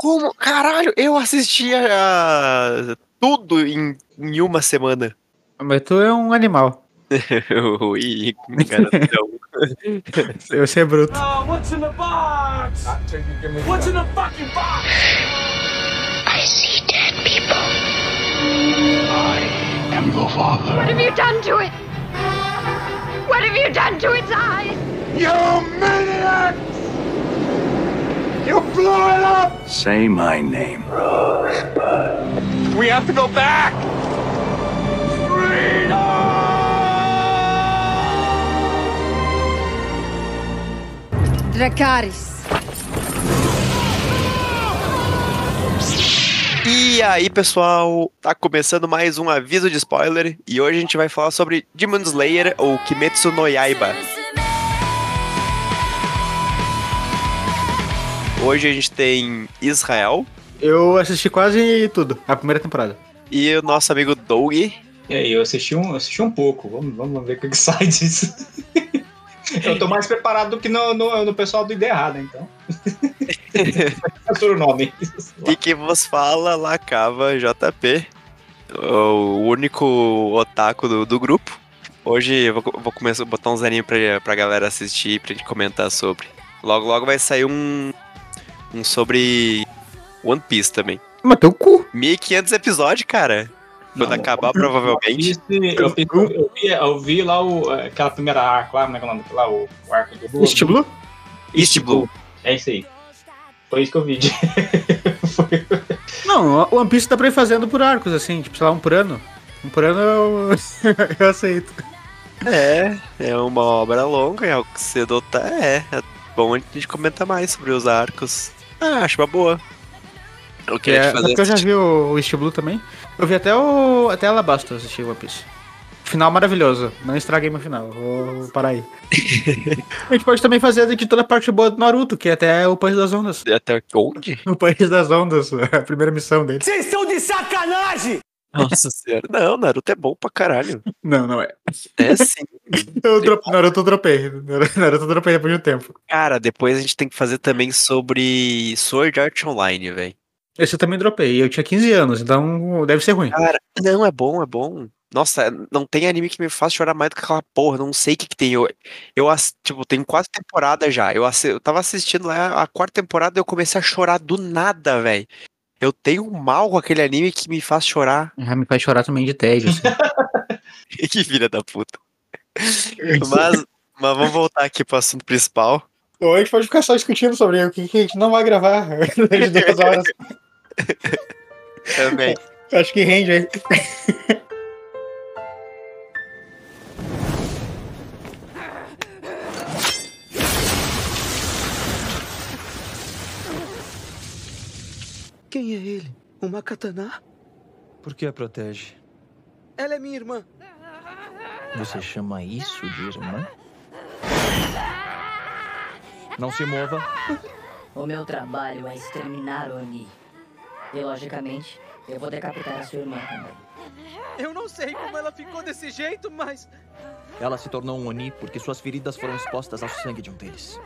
Como? Caralho, eu assistia ah, tudo em, em uma semana. Mas tu é um animal. Ui, garotão. Eu sei bruto. Oh, what's in the box? What's in the fucking box? I see dead people. am your father. What have you done to it? What have you done to its eyes? You maniacs! You blew it up! Say my name. Rosebud. We have to go back! Dracarys. E aí, pessoal, tá começando mais um aviso de spoiler e hoje a gente vai falar sobre Demon Slayer ou Kimetsu no Yaiba. Hoje a gente tem Israel Eu assisti quase tudo, a primeira temporada. e o nosso amigo Doug. E aí, eu assisti um, assisti um pouco. Vamos, vamos ver o que, que sai disso. eu tô mais preparado do que no, no, no pessoal do Ideia Errada, então. Censura o nome. E que vos fala Lacava JP, o único otaku do, do grupo. Hoje eu vou, vou começar a botar uns animes pra, pra galera assistir, pra gente comentar sobre. Logo, logo vai sair um, um sobre One Piece também. Mas teu cu. 1500 episódios, cara. Quando Não, acabar, provavelmente. Eu, vi- eu, vi, eu vi lá o, aquela primeira arco lá, como é que é o nome? Lá, o, o arco do East Blue? East Blue. É isso aí. Foi isso que eu vi. Foi- Não, o One Piece dá pra ir fazendo por arcos, assim, tipo, sei lá, um por ano. Um por ano eu, eu aceito. É, é uma obra longa, é o que cedo tá. É, é bom a gente comentar mais sobre os arcos. Ah, acho uma boa. Eu queria É, te fazer. porque eu já vi o, o East Blue também. Eu vi até o. Até Alabasta eu assisti One Piece. Final maravilhoso. Não estraguei meu final. Vou parar aí. a gente pode também fazer de toda a parte boa do Naruto, que é até o País das Ondas. Até onde? O País das Ondas, a primeira missão dele. Vocês estão de sacanagem! Nossa senhora. Não, Naruto é bom pra caralho. Não, não é. É sim. Eu dro... Naruto eu dropei. Naruto eu dropei depois de um tempo. Cara, depois a gente tem que fazer também sobre Sword Art Online, velho. Esse eu também dropei. Eu tinha 15 anos, então deve ser ruim. Cara, não, é bom, é bom. Nossa, não tem anime que me faça chorar mais do que aquela porra. Não sei o que, que tem. Eu, eu tipo, tem quatro temporadas já. Eu, eu tava assistindo lá a quarta temporada e eu comecei a chorar do nada, velho. Eu tenho um mal com aquele anime que me faz chorar. Já me faz chorar também de tédio. Assim. que filha da puta. Mas, mas vamos voltar aqui pro assunto principal. Ou a gente pode ficar só discutindo sobre o que, que a gente não vai gravar durante duas horas. Também. Acho que rende aí. Quem é ele? Uma katana? Por que a protege? Ela é minha irmã. Você chama isso de irmã? Não se mova. O meu trabalho é exterminar Oni. E, logicamente, eu vou decapitar a sua irmã também. Eu não sei como ela ficou desse jeito, mas. Ela se tornou um Oni porque suas feridas foram expostas ao sangue de um deles.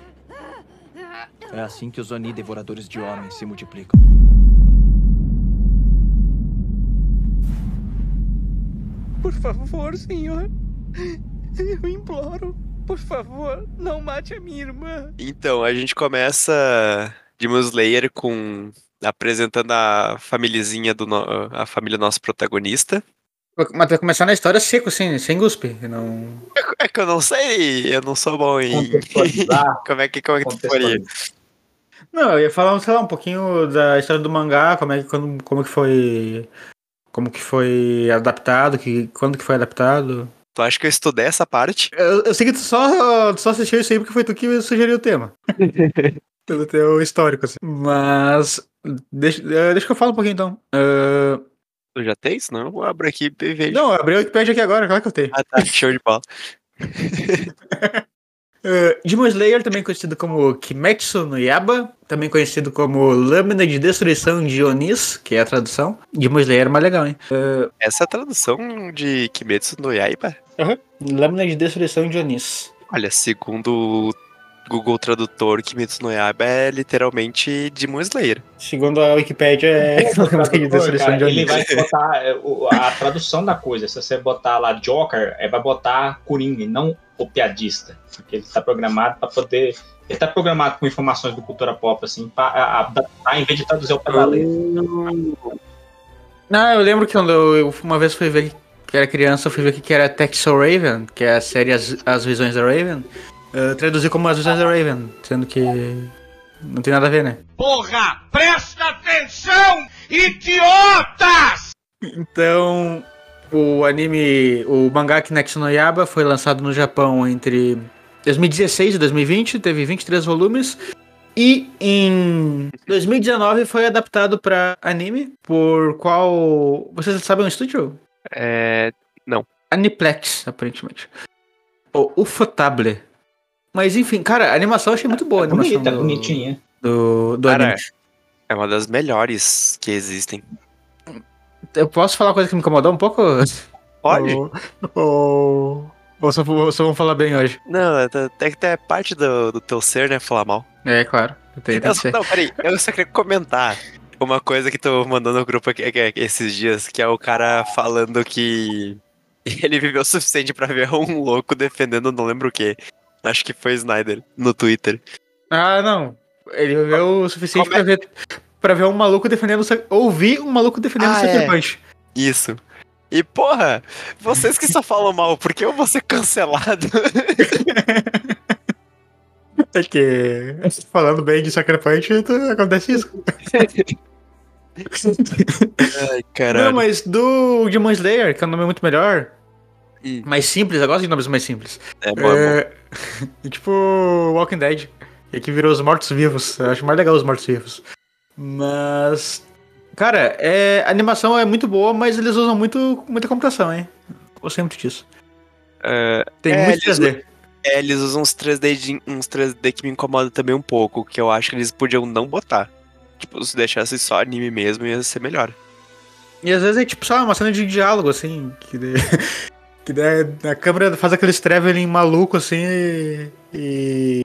É assim que os Oni devoradores de homens se multiplicam. Por favor, senhor. Eu imploro. Por favor, não mate a minha irmã. Então, a gente começa Demon Slayer com apresentando a famíliazinha do no- a família nosso protagonista. Mas vai começar na história seco, assim, sem guspe. Não... É que eu não sei, eu não sou bom em como é que como é que tu faria? não, eu ia falar, sei lá, um pouquinho da história do mangá, como é que, como, como que foi. Como que foi adaptado, que, quando que foi adaptado. Tu acha que eu estudei essa parte? Eu, eu sei que tu só, tu só assistiu isso aí porque foi tu que sugeriu o tema. Pelo teu histórico, assim. Mas. Deixa, eh, deixa que eu falo um pouquinho então. Eh, Tu já tem? Senão eu abro aqui e vejo. não, eu abri o Wikipedia aqui agora, claro que eu tenho. Ah, tá, show de bola. Uh, Demon Slayer, também conhecido como Kimetsu no Yaba, também conhecido como Lâmina de Destruição de Onis, que é a tradução. Demon Slayer é mais legal, hein? Uh, Essa é a tradução de Kimetsu no Yaiba? Lâmina de Destruição de Onis. Olha, segundo Google Tradutor, Kimetsu no Yaiba é literalmente Demon Slayer. Segundo a Wikipedia, é. O tem tradutor, descrição cara, de ele vai botar é, a tradução da coisa. Se você botar lá Joker, é, vai botar Coringa, e não o piadista. Porque ele tá programado para poder. Ele tá programado com informações do cultura pop, assim, para adaptar em vez de traduzir o pedaleiro. Não, eu lembro que quando eu, eu uma vez fui ver que era criança, eu fui ver o que que era Texel Raven, que é a série As, As Visões da Raven. Eu traduzi como As Visões da Raven, sendo que não tem nada a ver, né? Porra, presta atenção, idiotas! Então, o anime, o mangá Kinexo no Yaba foi lançado no Japão entre 2016 e 2020, teve 23 volumes. E em 2019 foi adaptado pra anime, por qual. Vocês sabem o estúdio? É. Aniplex, aparentemente. O Ufotable. Mas enfim, cara, a animação eu achei muito boa. A animação Bonita, do, bonitinha. Do, do Cara, anime. É uma das melhores que existem. Eu posso falar uma coisa que me incomodou um pouco? Pode? Ou, ou, ou só, só vamos falar bem hoje? Não, é- é que é parte do, do teu ser, né? Falar mal. É, claro. Tem, tem Eu que só- ser. não, peraí, eu só queria comentar uma coisa que tu mandou no grupo aqui, aqui- aqui esses dias, que é o cara falando que ele viveu o suficiente pra ver um louco defendendo não lembro o quê. Acho que foi Snyder, no Twitter. Ah, não. Ele viu o suficiente Como é- pra ver, pra ver um maluco defendendo. o Ouvir um maluco defendendo o Ah, Sucker é. Punch. Isso. E porra, vocês que só falam mal, por que eu vou ser cancelado? É que. Falando bem de Sucker Punch, tu- acontece isso. Ai, Não, caralho. mas do Demon Slayer, que é um nome muito melhor. Hum. Mais simples, eu gosto de nomes mais simples. É bom, é bom. É, tipo Walking Dead. Que aqui virou os mortos-vivos. Eu acho mais legal os mortos-vivos. Mas. Cara, é, a animação é muito boa, mas eles usam muito, muita computação, hein? Gostei muito disso. É, Tem É, muito eles- 3D. É, eles usam uns 3D, de- uns 3D que me incomodam também um pouco, que eu acho que eles podiam não botar. Tipo, se deixasse só anime mesmo, ia ser melhor. E às vezes é tipo só uma cena de diálogo, assim, que, que daí a câmera faz aquele traveling maluco, assim, e, e-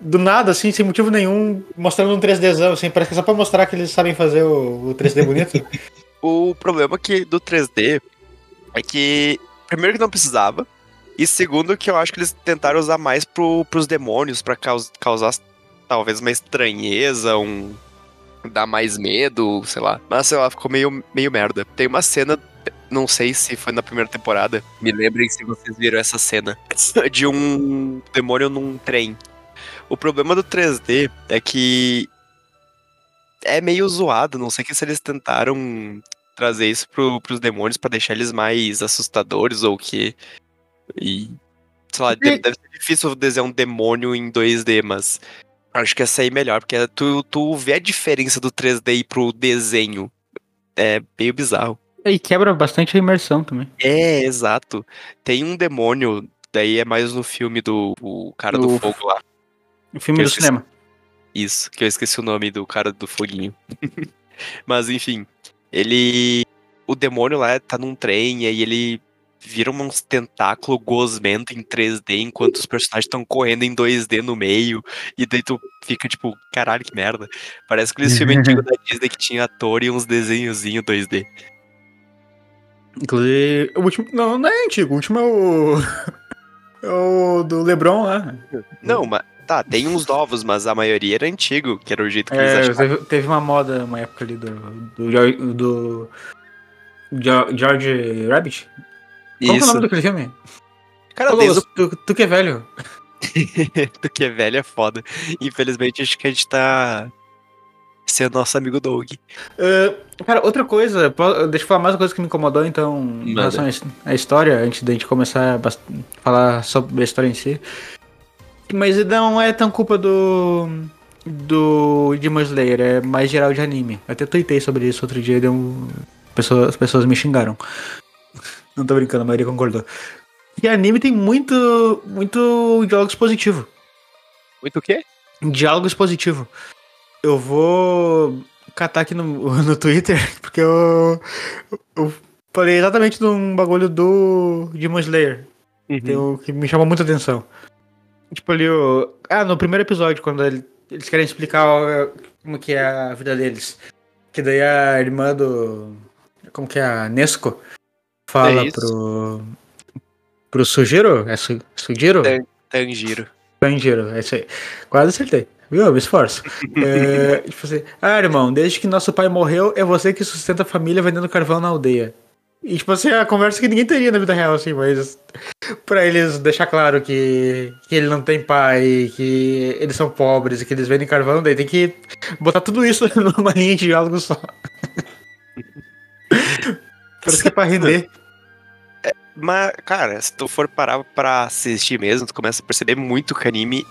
Do nada, assim, sem motivo nenhum, mostrando um 3Dzão, assim, parece que é só pra mostrar que eles sabem fazer o, o 3D bonito. O problema que do 3D é que, primeiro que não precisava, e segundo que eu acho que eles tentaram usar mais pro, pros demônios, pra caus- causar talvez uma estranheza, um... dar mais medo, sei lá. Mas, sei lá, ficou meio, meio merda. Tem uma cena, não sei se foi na primeira temporada, me lembrem se vocês viram essa cena, de um demônio num trem. O problema do 3D é que é meio zoado, não sei que se eles tentaram trazer isso pro, pros demônios pra deixar eles mais assustadores ou o quê. E. Sei lá, deve, deve ser difícil desenhar um demônio em 2D, mas. Acho que ia sair melhor, porque tu, tu vê a diferença do 3D pro desenho. É meio bizarro. E quebra bastante a imersão também. É, exato. Tem um demônio, daí é mais no filme do o cara do Do- fogo lá. O filme do esqueci- cinema. Isso, que eu esqueci o nome do cara do foguinho. Mas enfim, ele. O demônio lá tá num trem e aí ele vira uns tentáculo gosmento em 3D enquanto os personagens estão correndo em 2D no meio. E daí tu fica tipo, caralho, que merda. Parece aqueles filmes antigos da Disney que tinha ator e uns desenhozinhos 2D. Inclusive, o último. Não, não é antigo, o último é o. É o do Lebron lá. Não, mas. Tá, tem uns novos, mas a maioria era antigo, que era o jeito que eles É, achavam. teve, teve uma moda, uma época ali do. Do. do, George Rabbit? Qual que é o Isso. nome daquele filme? Cara, Ô, desde tu, tu que é velho. do que é velho é foda. Infelizmente, acho que a gente tá sendo nosso amigo Doug. Ah, cara, outra coisa, deixa eu falar mais uma coisa que me incomodou, então, em Manda. relação à his- à história, antes da gente começar a falar sobre a história em si. Mas não é tão culpa do. do Demon Slayer, é mais geral de anime. Eu até tuitei sobre isso outro dia, deu um, pessoas, as pessoas me xingaram. Não tô brincando, a maioria concordou. E anime tem muito. muito diálogo expositivo. Muito o quê? Diálogo expositivo. Eu vou catar aqui no, no Twitter, porque eu, eu falei exatamente de um bagulho do Demon Slayer. Uhum. O que me chamou muita atenção. Tipo ali o. Ah, no primeiro episódio, quando ele- eles querem explicar ó, como que é a vida deles. Que daí a irmã do. Como que é a Nesco fala É pro. Pro Sujiro? É Su, Sujiro? Tanjiro. Tanjiro, é isso aí. Quase acertei. Viu? Eu me esforço. É, tipo assim, ah, irmão, desde que nosso pai morreu, é você que sustenta a família vendendo carvão na aldeia. E, tipo assim, é a conversa que ninguém teria na vida real, assim, mas pra eles deixar claro que, que ele não tem pai, que eles são pobres e que eles vendem carvão, daí tem que botar tudo isso numa linha de diálogo só. Parece que é pra render. Mas, cara, se tu for parar pra assistir mesmo, tu começa a perceber muito que anime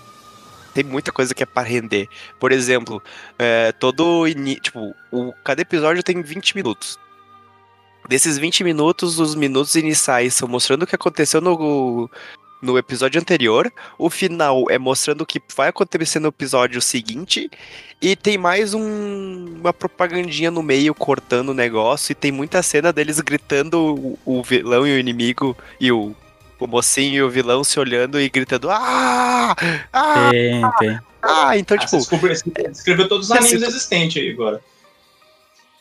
tem muita coisa que é pra render. Por exemplo, é, todo. Tipo, o, cada episódio tem 20 minutos. Desses 20 minutos, os minutos iniciais são mostrando o que aconteceu no, no episódio anterior. O final é mostrando o que vai acontecer no episódio seguinte. E tem mais um- uma propagandinha no meio cortando o negócio. E tem muita cena deles gritando o, o vilão e o inimigo. E o, o mocinho e o vilão se olhando e gritando: Ah! Ah! Tem, tem. Ah! Então, Ah, tipo. escreveu todos os animes existentes aí agora.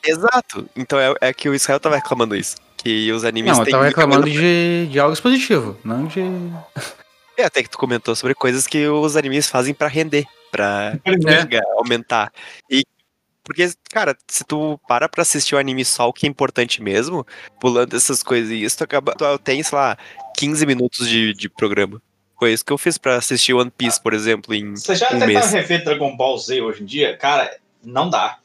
Exato. Então é, é que o Israel tava reclamando isso. Que os animes Não, eu têm tava muita reclamando coisa de, de algo expositivo, não de. É, até que tu comentou sobre coisas que os animes fazem pra render, pra É. aumentar. E porque, cara, se tu para pra assistir o anime só o que é importante mesmo, pulando essas coisas e isso, tu acaba, tu tem, sei lá, 15 minutos de, de programa. Foi isso que eu fiz pra assistir One Piece, por exemplo, em Você já um tentaram rever Dragon Ball Z hoje em dia? Cara, não dá.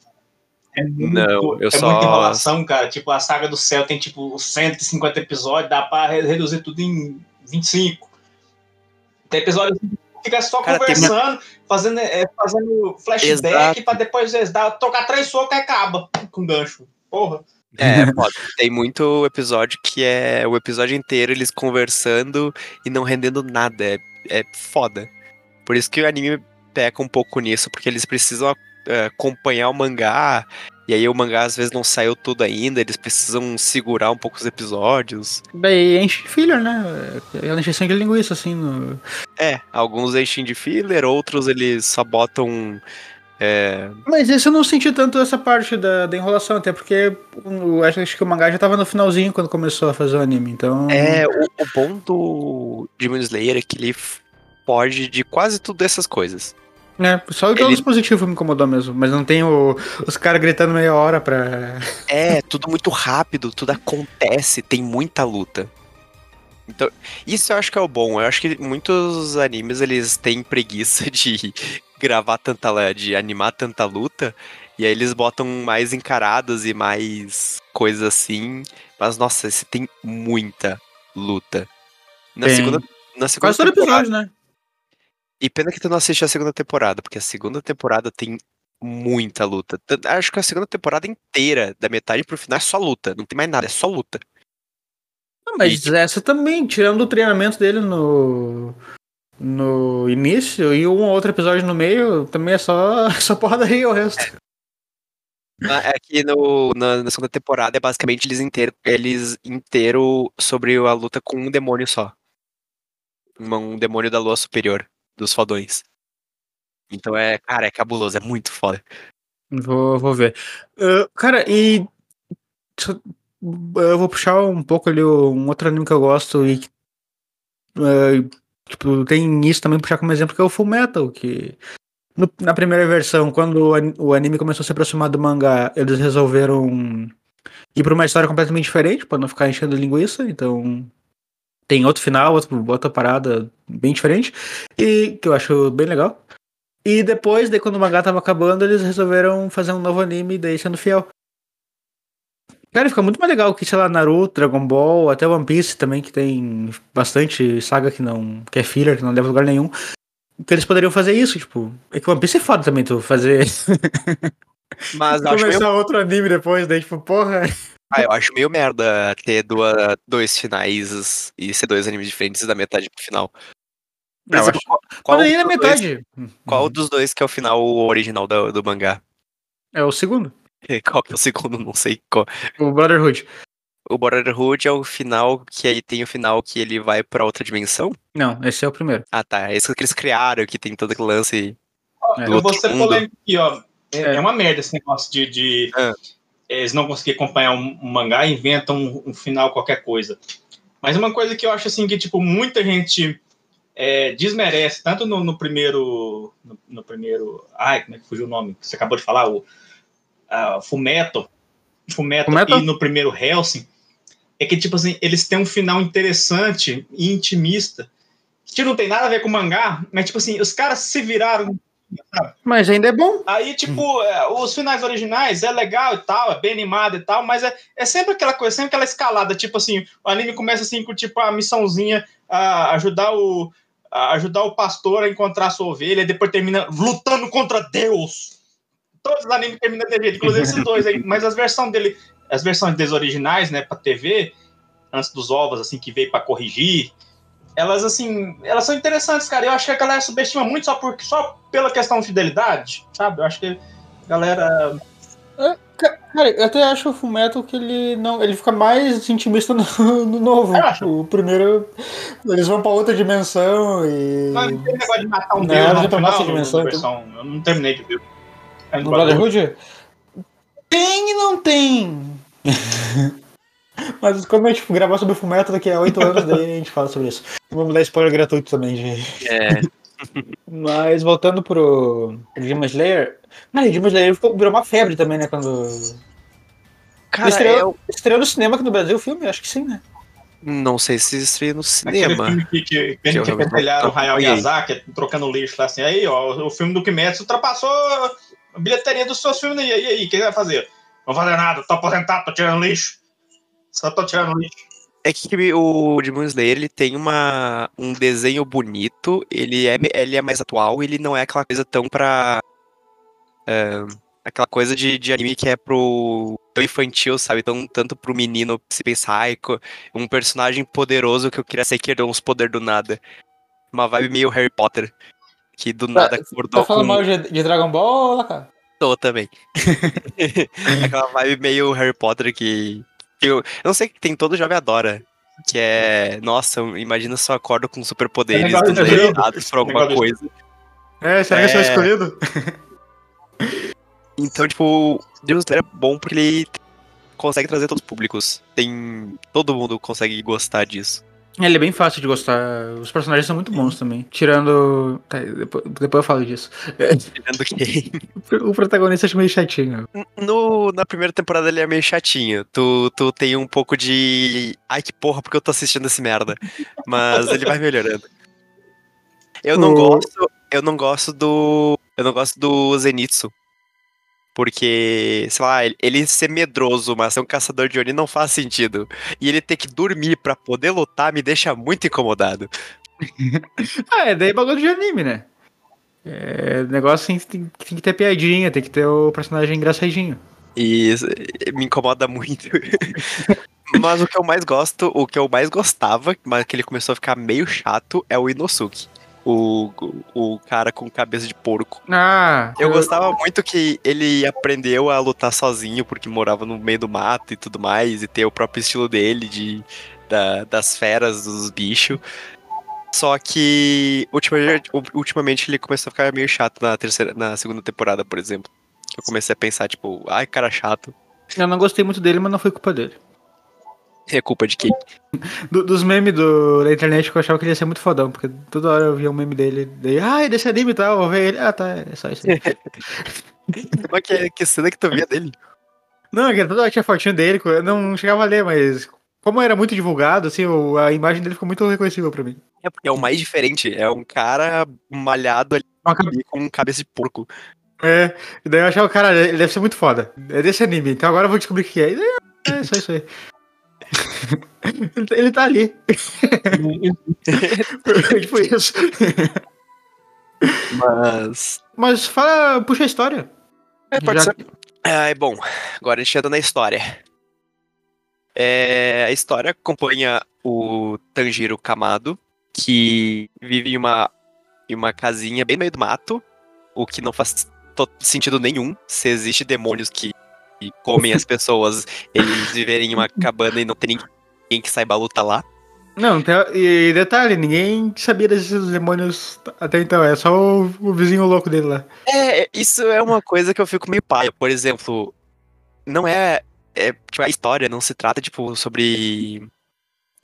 É muito, Não, eu é só- muita enrolação, cara. Tipo, a saga do céu tem tipo 150 episódios, dá pra re- reduzir tudo em 25. Tem episódio que fica só Cara, tem conversando, fazendo, é, fazendo flashback Exato. pra depois dar, trocar três socos e acaba com gancho. Porra. É, foda. Tem muito episódio que é o episódio inteiro eles conversando e não rendendo nada. É, é foda. Por isso que o anime peca um pouco nisso, porque eles precisam é, acompanhar o mangá. E aí o mangá às vezes não saiu tudo ainda, eles precisam segurar um pouco os episódios. Daí enche de filler, né? É encheção de linguiça, assim. No... É, alguns enchem de filler, outros eles só botam. é, Mas esse eu não senti tanto essa parte da, da enrolação, até porque eu acho, acho que o mangá já tava no finalzinho quando começou a fazer o anime, então. É, o, o bom do Demon Slayer é que ele foge de quase tudo essas coisas. É, só o Ele- ele... positivo me incomodou mesmo, mas não tem o- os caras gritando meia hora pra. É, tudo muito rápido, tudo acontece, tem muita luta. Então, isso eu acho que é o bom. Eu acho que muitos animes eles têm preguiça de gravar tanta, de animar tanta luta, e aí eles botam mais encaradas e mais coisas assim. Mas nossa, esse tem muita luta. Na Tem. segunda, na segunda Quase todo episódio, né? E pena que tu não assiste a segunda temporada, porque a segunda temporada tem muita luta. Acho que a segunda temporada inteira, da metade pro final, é só luta. Não tem mais nada, é só luta. Ah, Mas essa também, tirando o treinamento dele no. No início e um ou outro episódio no meio, também é só, só porradaria o resto. Aqui no, na, na segunda temporada é basicamente eles inteiro, eles inteiro sobre a luta com um demônio só. Um demônio da lua superior, dos fodões. Então é, cara, é cabuloso, é muito foda. Vou, vou ver. Ah, cara, e. só- Eu vou puxar um pouco ali um outro anime que eu gosto e. ah, tipo, tem isso também puxar como exemplo, que é o Full Metal, que. no- na primeira versão, quando o o anime começou a se aproximar do mangá, eles resolveram ir pra uma história completamente diferente, pra não ficar enchendo linguiça, então. Tem outro final, outro, outra parada bem diferente, e que eu acho bem legal. E depois, daí quando o mangá tava acabando, eles resolveram fazer um novo anime, daí sendo fiel. Cara, fica muito mais legal que, sei lá, Naruto, Dragon Ball, até One Piece também, que tem bastante saga que não. que é filler, que não leva a lugar nenhum. Que eles poderiam fazer isso, tipo. É que One Piece é foda também, tu fazer. Mas eu acho, Começar meio, outro anime depois, daí, tipo, porra. Ah, eu acho meio merda ter duas, dois finais e ser dois animes diferentes da metade pro final. Por Eu exemplo, acho- qual, aí na dos dois- metade. Qual dos dois que é o final original do, do mangá? É o segundo. Qual que é o segundo? Não sei qual. O Brotherhood. O Brotherhood é o final que aí tem o final que ele vai pra outra dimensão? Não, esse é o primeiro. Ah, tá. É isso que eles criaram, que tem todo aquele lance. É. do Eu vou ser mundo. polêmico aqui, ó. É, É. é uma merda esse negócio de, de Ah. Eles não conseguirem acompanhar um, um mangá e inventam um, um final qualquer coisa. Mas uma coisa que eu acho assim que tipo muita gente é, desmerece tanto no, no primeiro no, no primeiro, ai como é que fugiu o nome que você acabou de falar o ah, Fumeto, Fumeto, Fullmetal? e no primeiro Helsing é que tipo assim eles têm um final interessante e intimista que não tem nada a ver com o mangá, mas tipo assim os caras se viraram Mas ainda é bom. Aí, tipo, é, os finais originais é legal e tal, é bem animado e tal, mas é, é sempre aquela coisa, sempre aquela escalada, tipo assim, o anime começa assim com tipo a missãozinha a ajudar o a ajudar o pastor a encontrar a sua ovelha, e depois termina lutando contra Deus. Todos os animes terminam desse inclusive esses dois aí, mas as versões dele, as versões deles originais, né, pra TV, antes dos ovos, assim, que veio pra corrigir, elas, assim, elas são interessantes, cara. Eu acho que a galera subestima muito só, por, só pela questão de fidelidade, sabe? Eu acho que a galera. Cara, eu até acho o Fullmetal que ele não. Ele fica mais intimista no, no novo. O primeiro. Eles vão pra outra dimensão e. Não, não tem negócio de matar um Não, deus não essa no- dimensão, então. Eu não terminei de ver. É No Brotherhood? Tem e não tem. Mas quando a gente gravar sobre o Fullmetal daqui a 8 anos, daí a gente fala sobre isso. Vamos dar spoiler gratuito também, gente. É. Mas voltando pro Demon Slayer. Cara, Demon Slayer ficou- virou uma febre também, né? Quando. Cara, estreou, eu estreou no cinema aqui no Brasil o filme? Acho que sim, né? não sei se estreia no Aquele cinema. filme que, que, que a Que pentelharam o Hayao. Miyazaki, trocando lixo lá assim. Aí, ó, o filme do Kimetsu ultrapassou a bilheteria dos seus filmes aí. E aí, o que vai fazer? Não vou fazer nada, tô aposentado, tô tirando lixo. Só tô tirando lixo. É que o Demon Slayer ele tem uma, um desenho bonito, ele é, ele é mais atual, ele não é aquela coisa tão pra. é, aquela coisa de, de anime que é pro tão infantil, sabe? Então, tanto pro menino se pensar, um personagem poderoso que eu queria ser que herdou uns poder do nada. Uma vibe meio Harry Potter. Que do nada acordou Tá falando com mal de, de Dragon Ball, cara? Tô também. Aquela vibe meio Harry Potter que. Eu, eu não sei que tem todo jovem adora. Que é. Nossa, imagina se eu acordo com superpoderes É por alguma de- coisa. É, será que eu sou É. escolhido? Então, tipo, Demon Slayer é bom porque ele consegue trazer todos os públicos. Tem. Todo mundo consegue gostar disso. Ele é bem fácil de gostar. Os personagens são muito bons também. Tirando. tá, depois, depois eu falo disso. Tirando que. O protagonista acho meio chatinho. No, na primeira temporada ele é meio chatinho. Tu, tu tem um pouco de. Ai, que porra, porque eu tô assistindo esse merda. Mas ele vai melhorando. Eu não O- gosto. Eu não gosto do. Eu não gosto do Zenitsu. Porque, sei lá, ele- ser medroso, mas ser um caçador de Oni não faz sentido. E ele ter que dormir pra poder lutar me deixa muito incomodado. Ah, é daí bagulho de anime, né? É, negócio assim, tem, tem que ter piadinha, tem que ter o personagem engraçadinho. E isso, me incomoda muito. Mas o que eu mais gosto, o que eu mais gostava, mas que ele começou a ficar meio chato, é o Inosuke. O, o, cara com cabeça de porco. Ah, Eu gostava muito que ele aprendeu a lutar sozinho, porque morava no meio do mato e tudo mais, e ter o próprio estilo dele, de, da- das feras, dos bichos. Só que ultimamente, ultimamente ele começou a ficar meio chato na, terceira, na segunda temporada, por exemplo. Eu comecei a pensar, tipo, ai, cara chato. Eu não gostei muito dele, mas não foi culpa dele. É culpa de quem? Do- dos memes do, da internet que eu achava que ele ia ser muito fodão, porque toda hora eu via um meme dele, daí, ah, desse anime e tal, eu ver ele, ah, tá, é só isso aí. Mas que, que cena que tu via dele? não, é que toda hora tinha fotinho dele, eu não chegava a ler, mas como era muito divulgado, assim, a imagem dele ficou muito reconhecível pra mim. É porque é o mais diferente. É um cara malhado ali cabe- com cabeça de porco. É, e daí eu achava, cara, ele deve ser muito foda. É desse anime, então agora eu vou descobrir o que é. Daí, É só isso aí. ele, tá- ali. tipo isso. Mas. Mas fala, puxa a história. É, pode Já- ser. Bom, agora a gente entra na história. É, a história acompanha o Tanjiro Kamado, que vive em uma, em uma casinha bem no meio do mato, o que não faz sentido nenhum se existe demônios que e comem as pessoas, eles viverem em uma cabana e não tem ninguém que saiba lutar lá. Não, e detalhe, ninguém sabia desses demônios até então, é só o, o vizinho louco dele lá. É, isso é uma coisa que eu fico meio paia. Por exemplo, não é, é tipo, a história não se trata, tipo, sobre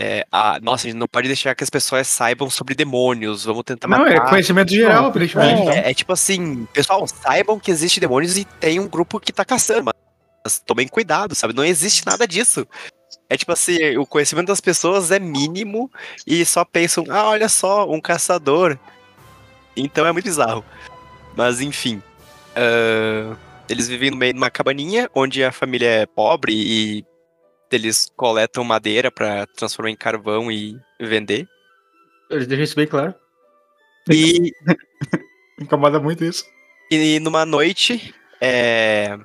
é, a, nossa, a gente não pode deixar que as pessoas saibam sobre demônios, vamos tentar Não, matar. é conhecimento geral, aparentemente. É, é tipo assim, pessoal, saibam que existe demônios e tem um grupo que tá caçando, mas tomem cuidado, sabe? Não existe nada disso. É tipo assim, o conhecimento das pessoas é mínimo e só pensam, ah, olha só, um caçador. Então é muito bizarro. Mas enfim. ah, eles vivem no meio de uma cabaninha onde a família é pobre e eles coletam madeira pra transformar em carvão e vender. Eles deixam isso bem claro. E, Incomoda muito isso. e numa noite, é,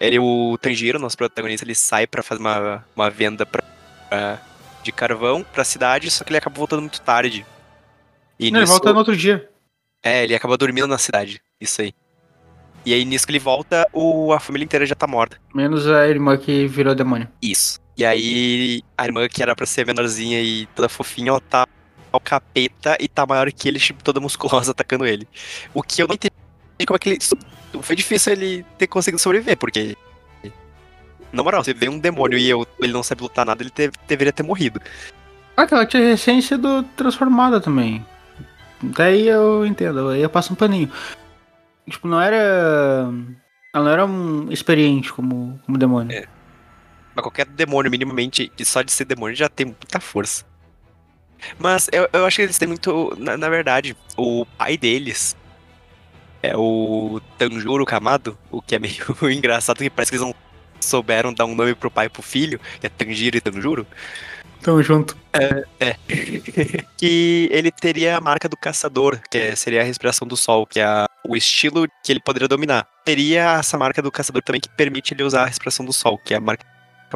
ele, o Tanjiro, nosso protagonista, ele sai pra fazer uma, uma venda pra, pra- de carvão pra cidade, só que ele acaba voltando muito tarde. E Não, ele nisso- volta no outro dia. É, ele acaba dormindo na cidade. Isso aí. E aí, nisso que ele volta, o, a família inteira já tá morta. Menos a irmã que virou demônio. Isso. E aí, a irmã, que era pra ser menorzinha e toda fofinha, ela tá ao capeta e tá maior que ele, tipo, toda musculosa atacando ele. O que eu não entendi como é que ele. Foi difícil ele ter conseguido sobreviver, porque. Na moral, você vê um demônio e eu- ele não sabe lutar nada, ele te- deveria ter morrido. Ah, que ela tinha recém sido transformada também. Daí eu entendo, aí eu passo um paninho. Tipo, não era. Ela não era um experiente como, como demônio. É. Mas qualquer demônio, minimamente, que só de ser demônio já tem muita força. Mas eu, eu acho que eles têm muito. Na, na verdade, o pai deles é o Tanjuro Kamado, o que é meio engraçado, que parece que eles não souberam dar um nome pro pai e pro filho, que é Tanjiro e Tanjuro. Tamo junto. É. que ele teria a marca do caçador, que é- seria a respiração do sol, que é o estilo que ele poderia dominar. Teria essa marca do caçador também que permite ele usar a respiração do sol, que é a marca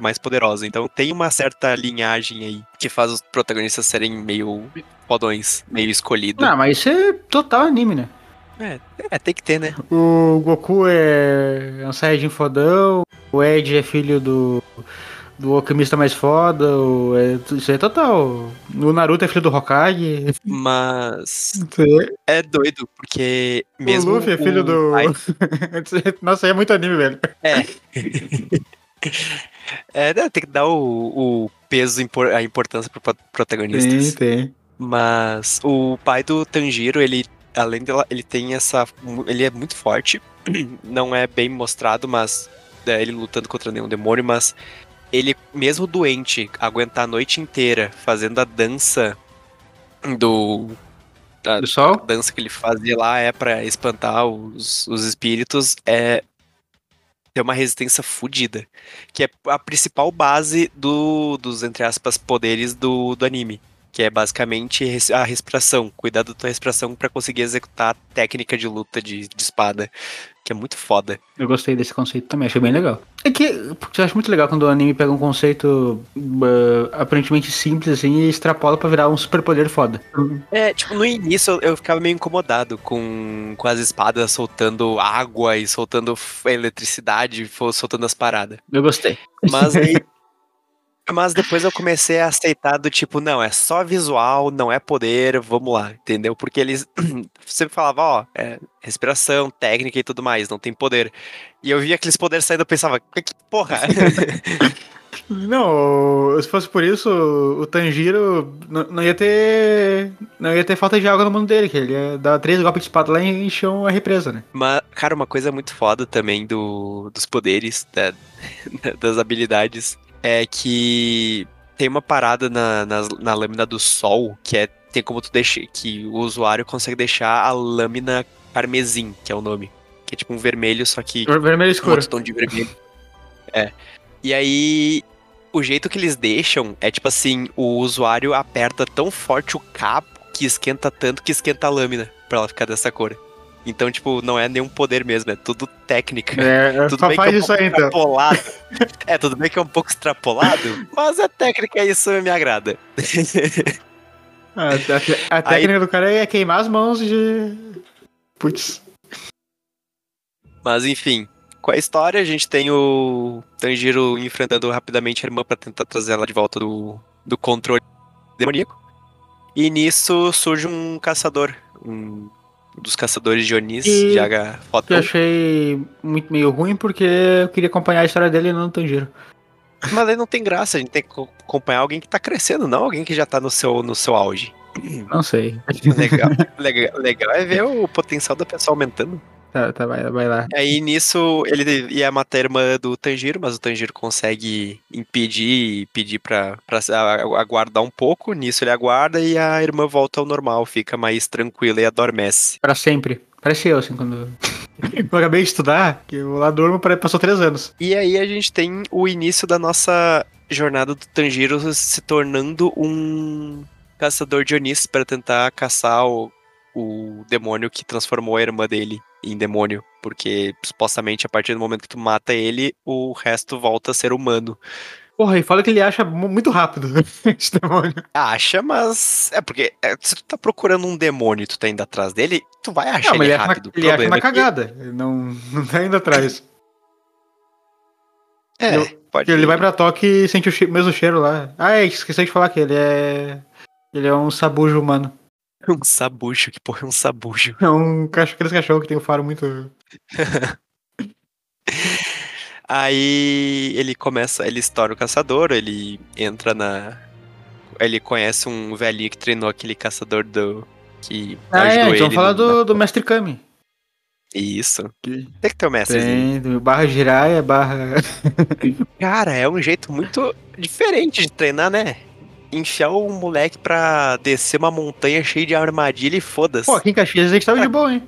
mais poderosa. Então tem uma certa linhagem aí que faz os protagonistas serem meio fodões, meio escolhidos. Não, mas isso é total anime, né? É, é, tem que ter, né? O Goku é um Saiyajin fodão, o Ed é filho do, do alquimista mais foda, o, é, isso é total. O Naruto é filho do Hokage. Mas aí. é doido, porque mesmo o Luffy é filho o do. Nossa, aí é muito anime, velho. É. é, tem que dar o, o peso, a importância pro pro- protagonistas. Tem, tem. Mas o pai do Tanjiro, ele, além dela, ele tem essa. Ele é muito forte. Não é bem mostrado, mas. É, ele lutando contra nenhum demônio, mas ele, mesmo doente, aguentar a noite inteira fazendo a dança do. A, Do sol? a dança que ele fazia lá é pra espantar os, os espíritos. É. Tem uma resistência fodida. Que é a principal base do, dos, entre aspas, poderes do, do anime. Que é basicamente a respiração. Cuidar da tua respiração pra conseguir executar a técnica de luta de, de espada. Que é muito foda. Eu gostei desse conceito também, achei bem legal. É que porque eu acho muito legal quando o anime pega um conceito ah, aparentemente simples assim e extrapola pra virar um superpoder foda. É, tipo, no início eu, ficava meio incomodado com, com as espadas soltando água e soltando eletricidade, soltando as paradas. Eu gostei. Mas aí. Mas depois eu comecei a aceitar do tipo, não, é só visual, não é poder, vamos lá, entendeu? Porque eles sempre falavam, ó, é respiração, técnica e tudo mais, não tem poder. E eu via aqueles poderes saindo, eu pensava, que, que porra? Não, se fosse por isso, o Tanjiro não, não ia ter. Não ia ter falta de água no mundo dele, que ele ia dar três golpes de espada lá e encheu a represa, né? Mas, cara, uma coisa muito foda também do, dos poderes, da- das habilidades, é que tem uma parada na, na, na lâmina do sol que é tem como tu deixar que o usuário consegue deixar a lâmina carmesim, que é o nome, que é tipo um vermelho só que Vermelho um escuro. outro tom de vermelho. É. E aí o jeito que eles deixam é tipo assim, o usuário aperta tão forte o cabo que esquenta tanto que esquenta a lâmina pra ela ficar dessa cor. Então, tipo, não é nenhum poder mesmo, é tudo técnica. É, Tudo só bem que é um isso pouco aí então. extrapolado. É, tudo bem que é um pouco extrapolado, mas a técnica isso me agrada. Ah, A, a- a técnica do cara é queimar as mãos de. Putz. Mas enfim, com a história, a gente tem o Tanjiro enfrentando rapidamente a irmã pra tentar trazer ela de volta do, do controle demoníaco. E nisso surge um caçador, um dos caçadores de Onis, E- de H Foto. eu achei muito meio ruim porque eu queria acompanhar a história dele e não no Tanjiro. Mas aí não tem graça, a gente tem que co- acompanhar alguém que tá crescendo, não alguém que já tá no seu, no seu auge. Não sei. Legal, legal, legal é ver o potencial da pessoa aumentando. Tá, tá, vai, vai lá. Aí nisso ele ia matar a irmã do Tanjiro, mas o Tanjiro consegue impedir e pedir pra, pra aguardar um pouco. Nisso ele aguarda e a irmã volta ao normal, fica mais tranquila e adormece. Pra sempre. Parece eu, assim, quando. eu acabei de estudar, que eu lá durmo, passou três anos. E aí a gente tem o início da nossa jornada do Tanjiro se tornando um caçador de Onis para tentar caçar o, o demônio que transformou a irmã dele em demônio. Porque supostamente a partir do momento que tu mata ele, o resto volta a ser humano. Porra, e fala que ele acha mu- muito rápido esse demônio. Acha, mas. É porque é, se tu tá procurando um demônio e tu tá indo atrás dele, tu vai achar Não, ele, ele acha, na, rápido. O ele acha na é que- cagada. Ele não, não tá indo atrás. É, Eu- pode ele vai pra toque e sente o che- mesmo cheiro lá. Ah, é, esqueci de falar que ele é. Ele é um sabujo humano. Um sabucho, que porra é um sabucho? É um cachorro, aqueles cachorros que tem um faro muito. Aí ele começa, ele estoura o caçador, ele entra na. Ele conhece um velhinho que treinou aquele caçador do. Que Ah, é, ajudou então ele. fala do, do Mestre Kami. Isso. Tem que ter o mestre. Tem do barra giraia, barra. Cara, é um jeito muito diferente de treinar, né? Enfiar um moleque pra descer uma montanha cheia de armadilha e foda-se. Pô, aqui em Caxias a gente tava de boa, hein?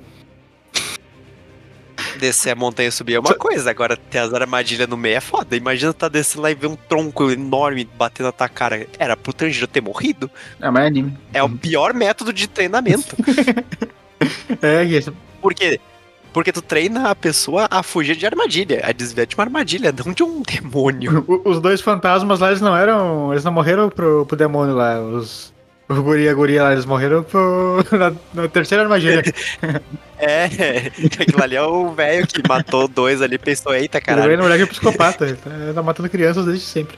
Descer a montanha e subir é uma coisa, agora ter as armadilhas no meio é foda. Imagina tá descendo lá e ver um tronco enorme batendo na tua cara. Era pro Tanjiro ter morrido. Ah, mas é anime. É o pior método de treinamento. É, e esse. Porque tu treina a pessoa a fugir de armadilha, a desviar de uma armadilha, não de um demônio. o- Os dois fantasmas lá, eles não eram. Eles não morreram pro, pro demônio lá. Os. O guri e a guria lá, eles morreram pro, na, na terceira armadilha. É, aquilo ali é o velho que matou dois ali, pensou, eita Ele caralho. veio, na verdade, é psicopata. Ele tá, ele tá matando crianças desde sempre.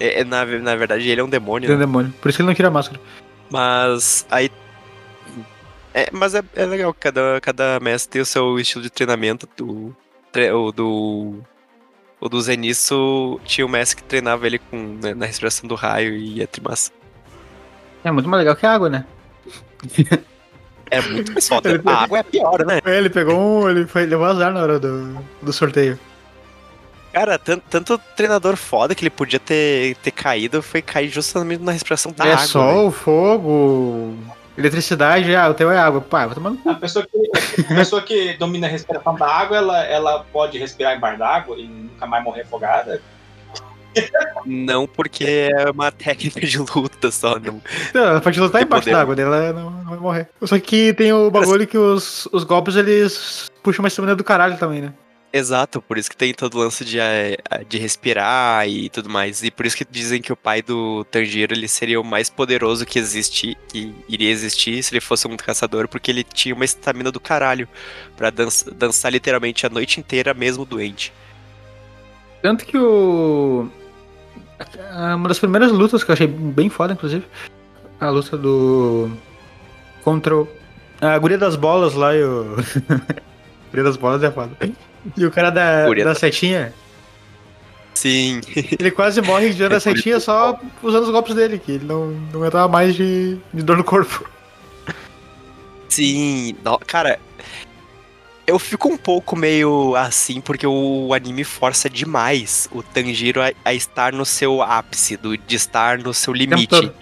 É, é, na, na verdade, ele é um demônio. Ele é né? um demônio. Por isso que ele não tira a máscara. Mas aí. É, mas é, é legal, cada, cada mestre tem o seu estilo de treinamento. Do, tre- o do. O do Zeniço tinha o mestre que treinava ele com, né, na respiração do raio e a trimassa. É muito mais legal que a água, né? É muito mais foda. Ele- A água é pior, né? É, ele pegou um. Ele foi, levou azar na hora do, do sorteio. Cara, tanto, tanto treinador foda que ele podia ter, ter caído foi cair justamente na respiração da é água. sol, fogo, eletricidade, ah, o teu é água. Pá, vai tomar no cu. A pessoa que, a pessoa que domina a respiração da água, ela, ela pode respirar embaixo d'água e nunca mais morrer afogada. Não porque é uma técnica de luta só. Não. Não, ela pode lutar embaixo d'água, ela não, não vai morrer. Só que tem o bagulho que os, os golpes eles puxam uma estamina do caralho também, né? Exato, por isso que tem todo o lance de, eh, de respirar e tudo mais. E por isso que dizem que o pai do Tanjiro ele seria o mais poderoso que existe, que iria existir se ele fosse um caçador, porque ele tinha uma estamina do caralho pra dança- dançar literalmente a noite inteira, mesmo doente. Tanto que o. Uma das primeiras lutas que eu achei bem foda, inclusive. A luta do. Contra o. A guria das bolas lá e o. guria das bolas é foda. E o cara da, da das- setinha. Sim, Ele quase morre de da setinha só usando os golpes dele, que ele não, não aguentava mais de, de dor no corpo. sim. cara, eu fico um pouco meio assim, porque o anime força demais o Tanjiro a, a estar no seu ápice, do, de estar no seu limite.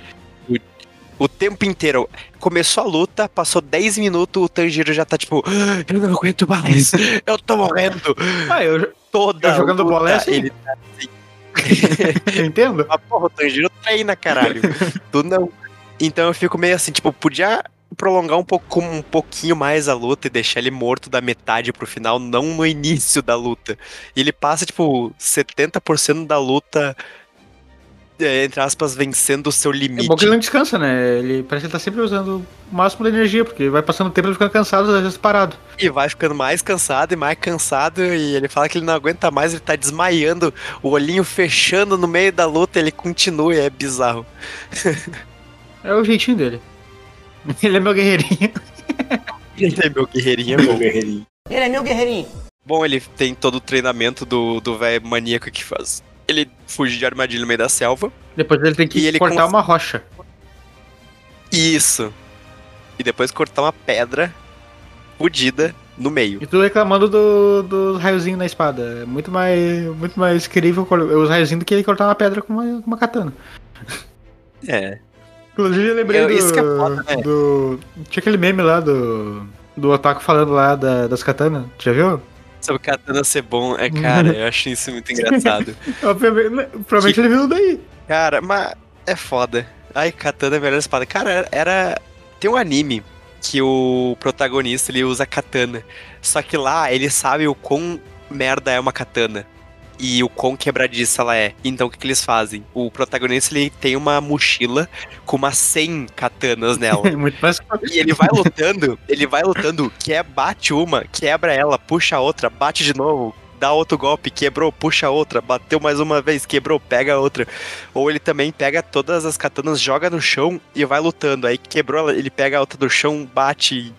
O tempo inteiro. Começou a luta, passou 10 minutos, o Tanjiro já tá tipo, "Ah, eu não aguento mais, eu tô morrendo. Ah, eu, Toda eu jogando luta, bola é assim. ele eu entendo. Ah, porra, o Tanjiro treina, caralho. tu não. Então eu fico meio assim, tipo, podia prolongar um pouco um pouquinho mais a luta e deixar ele morto da metade pro final, não no início da luta. E ele passa, tipo, 70% da luta entre aspas, vencendo o seu É limite. bom que ele não descansa, né? Ele parece que ele tá sempre usando o máximo da energia, porque vai passando o tempo ele ficando cansado, às vezes parado. E vai ficando mais cansado e mais cansado. E ele fala que ele não aguenta mais, ele tá desmaiando, o olhinho fechando no meio da luta, ele continua e é bizarro. É o jeitinho dele. Ele é meu guerreirinho. Ele é meu guerreirinho, é Meu guerreirinho. Ele é meu guerreirinho. Bom, ele tem todo o treinamento do do velho maníaco que faz. Ele fuge de armadilha no meio da selva. Depois ele tem que ele cortar cons- uma rocha. Isso. E depois cortar uma pedra fudida no meio. E tu reclamando do, do raiozinho na espada. É muito mais, muito mais incrível cor- os raiozinhos do que ele cortar uma pedra com uma, com uma katana. É. Inclusive eu lembrei Eu- do, isso que é foda, né? do- Tinha aquele meme lá do. Do Otaku falando lá da- das katanas. Já viu? Sobre katana ser bom, é cara, eu acho isso muito engraçado. Né, provavelmente ele viu daí. Cara, mas é foda. Ai, katana é a melhor espada. Cara, era- era. Tem um anime que o protagonista ele usa katana. Só que lá ele sabe o quão merda é uma katana. E o quão quebradiça ela é. Então o que, que eles fazem? O protagonista ele tem uma mochila com umas 100 katanas nela. Muito mais E ele vai lutando, ele vai lutando, que bate uma, quebra ela, puxa a outra, bate de novo, dá outro golpe, quebrou, puxa outra, bateu mais uma vez, quebrou, pega a outra. Ou ele também pega todas as katanas, joga no chão e vai lutando. Aí quebrou, ele pega a outra do chão, bate.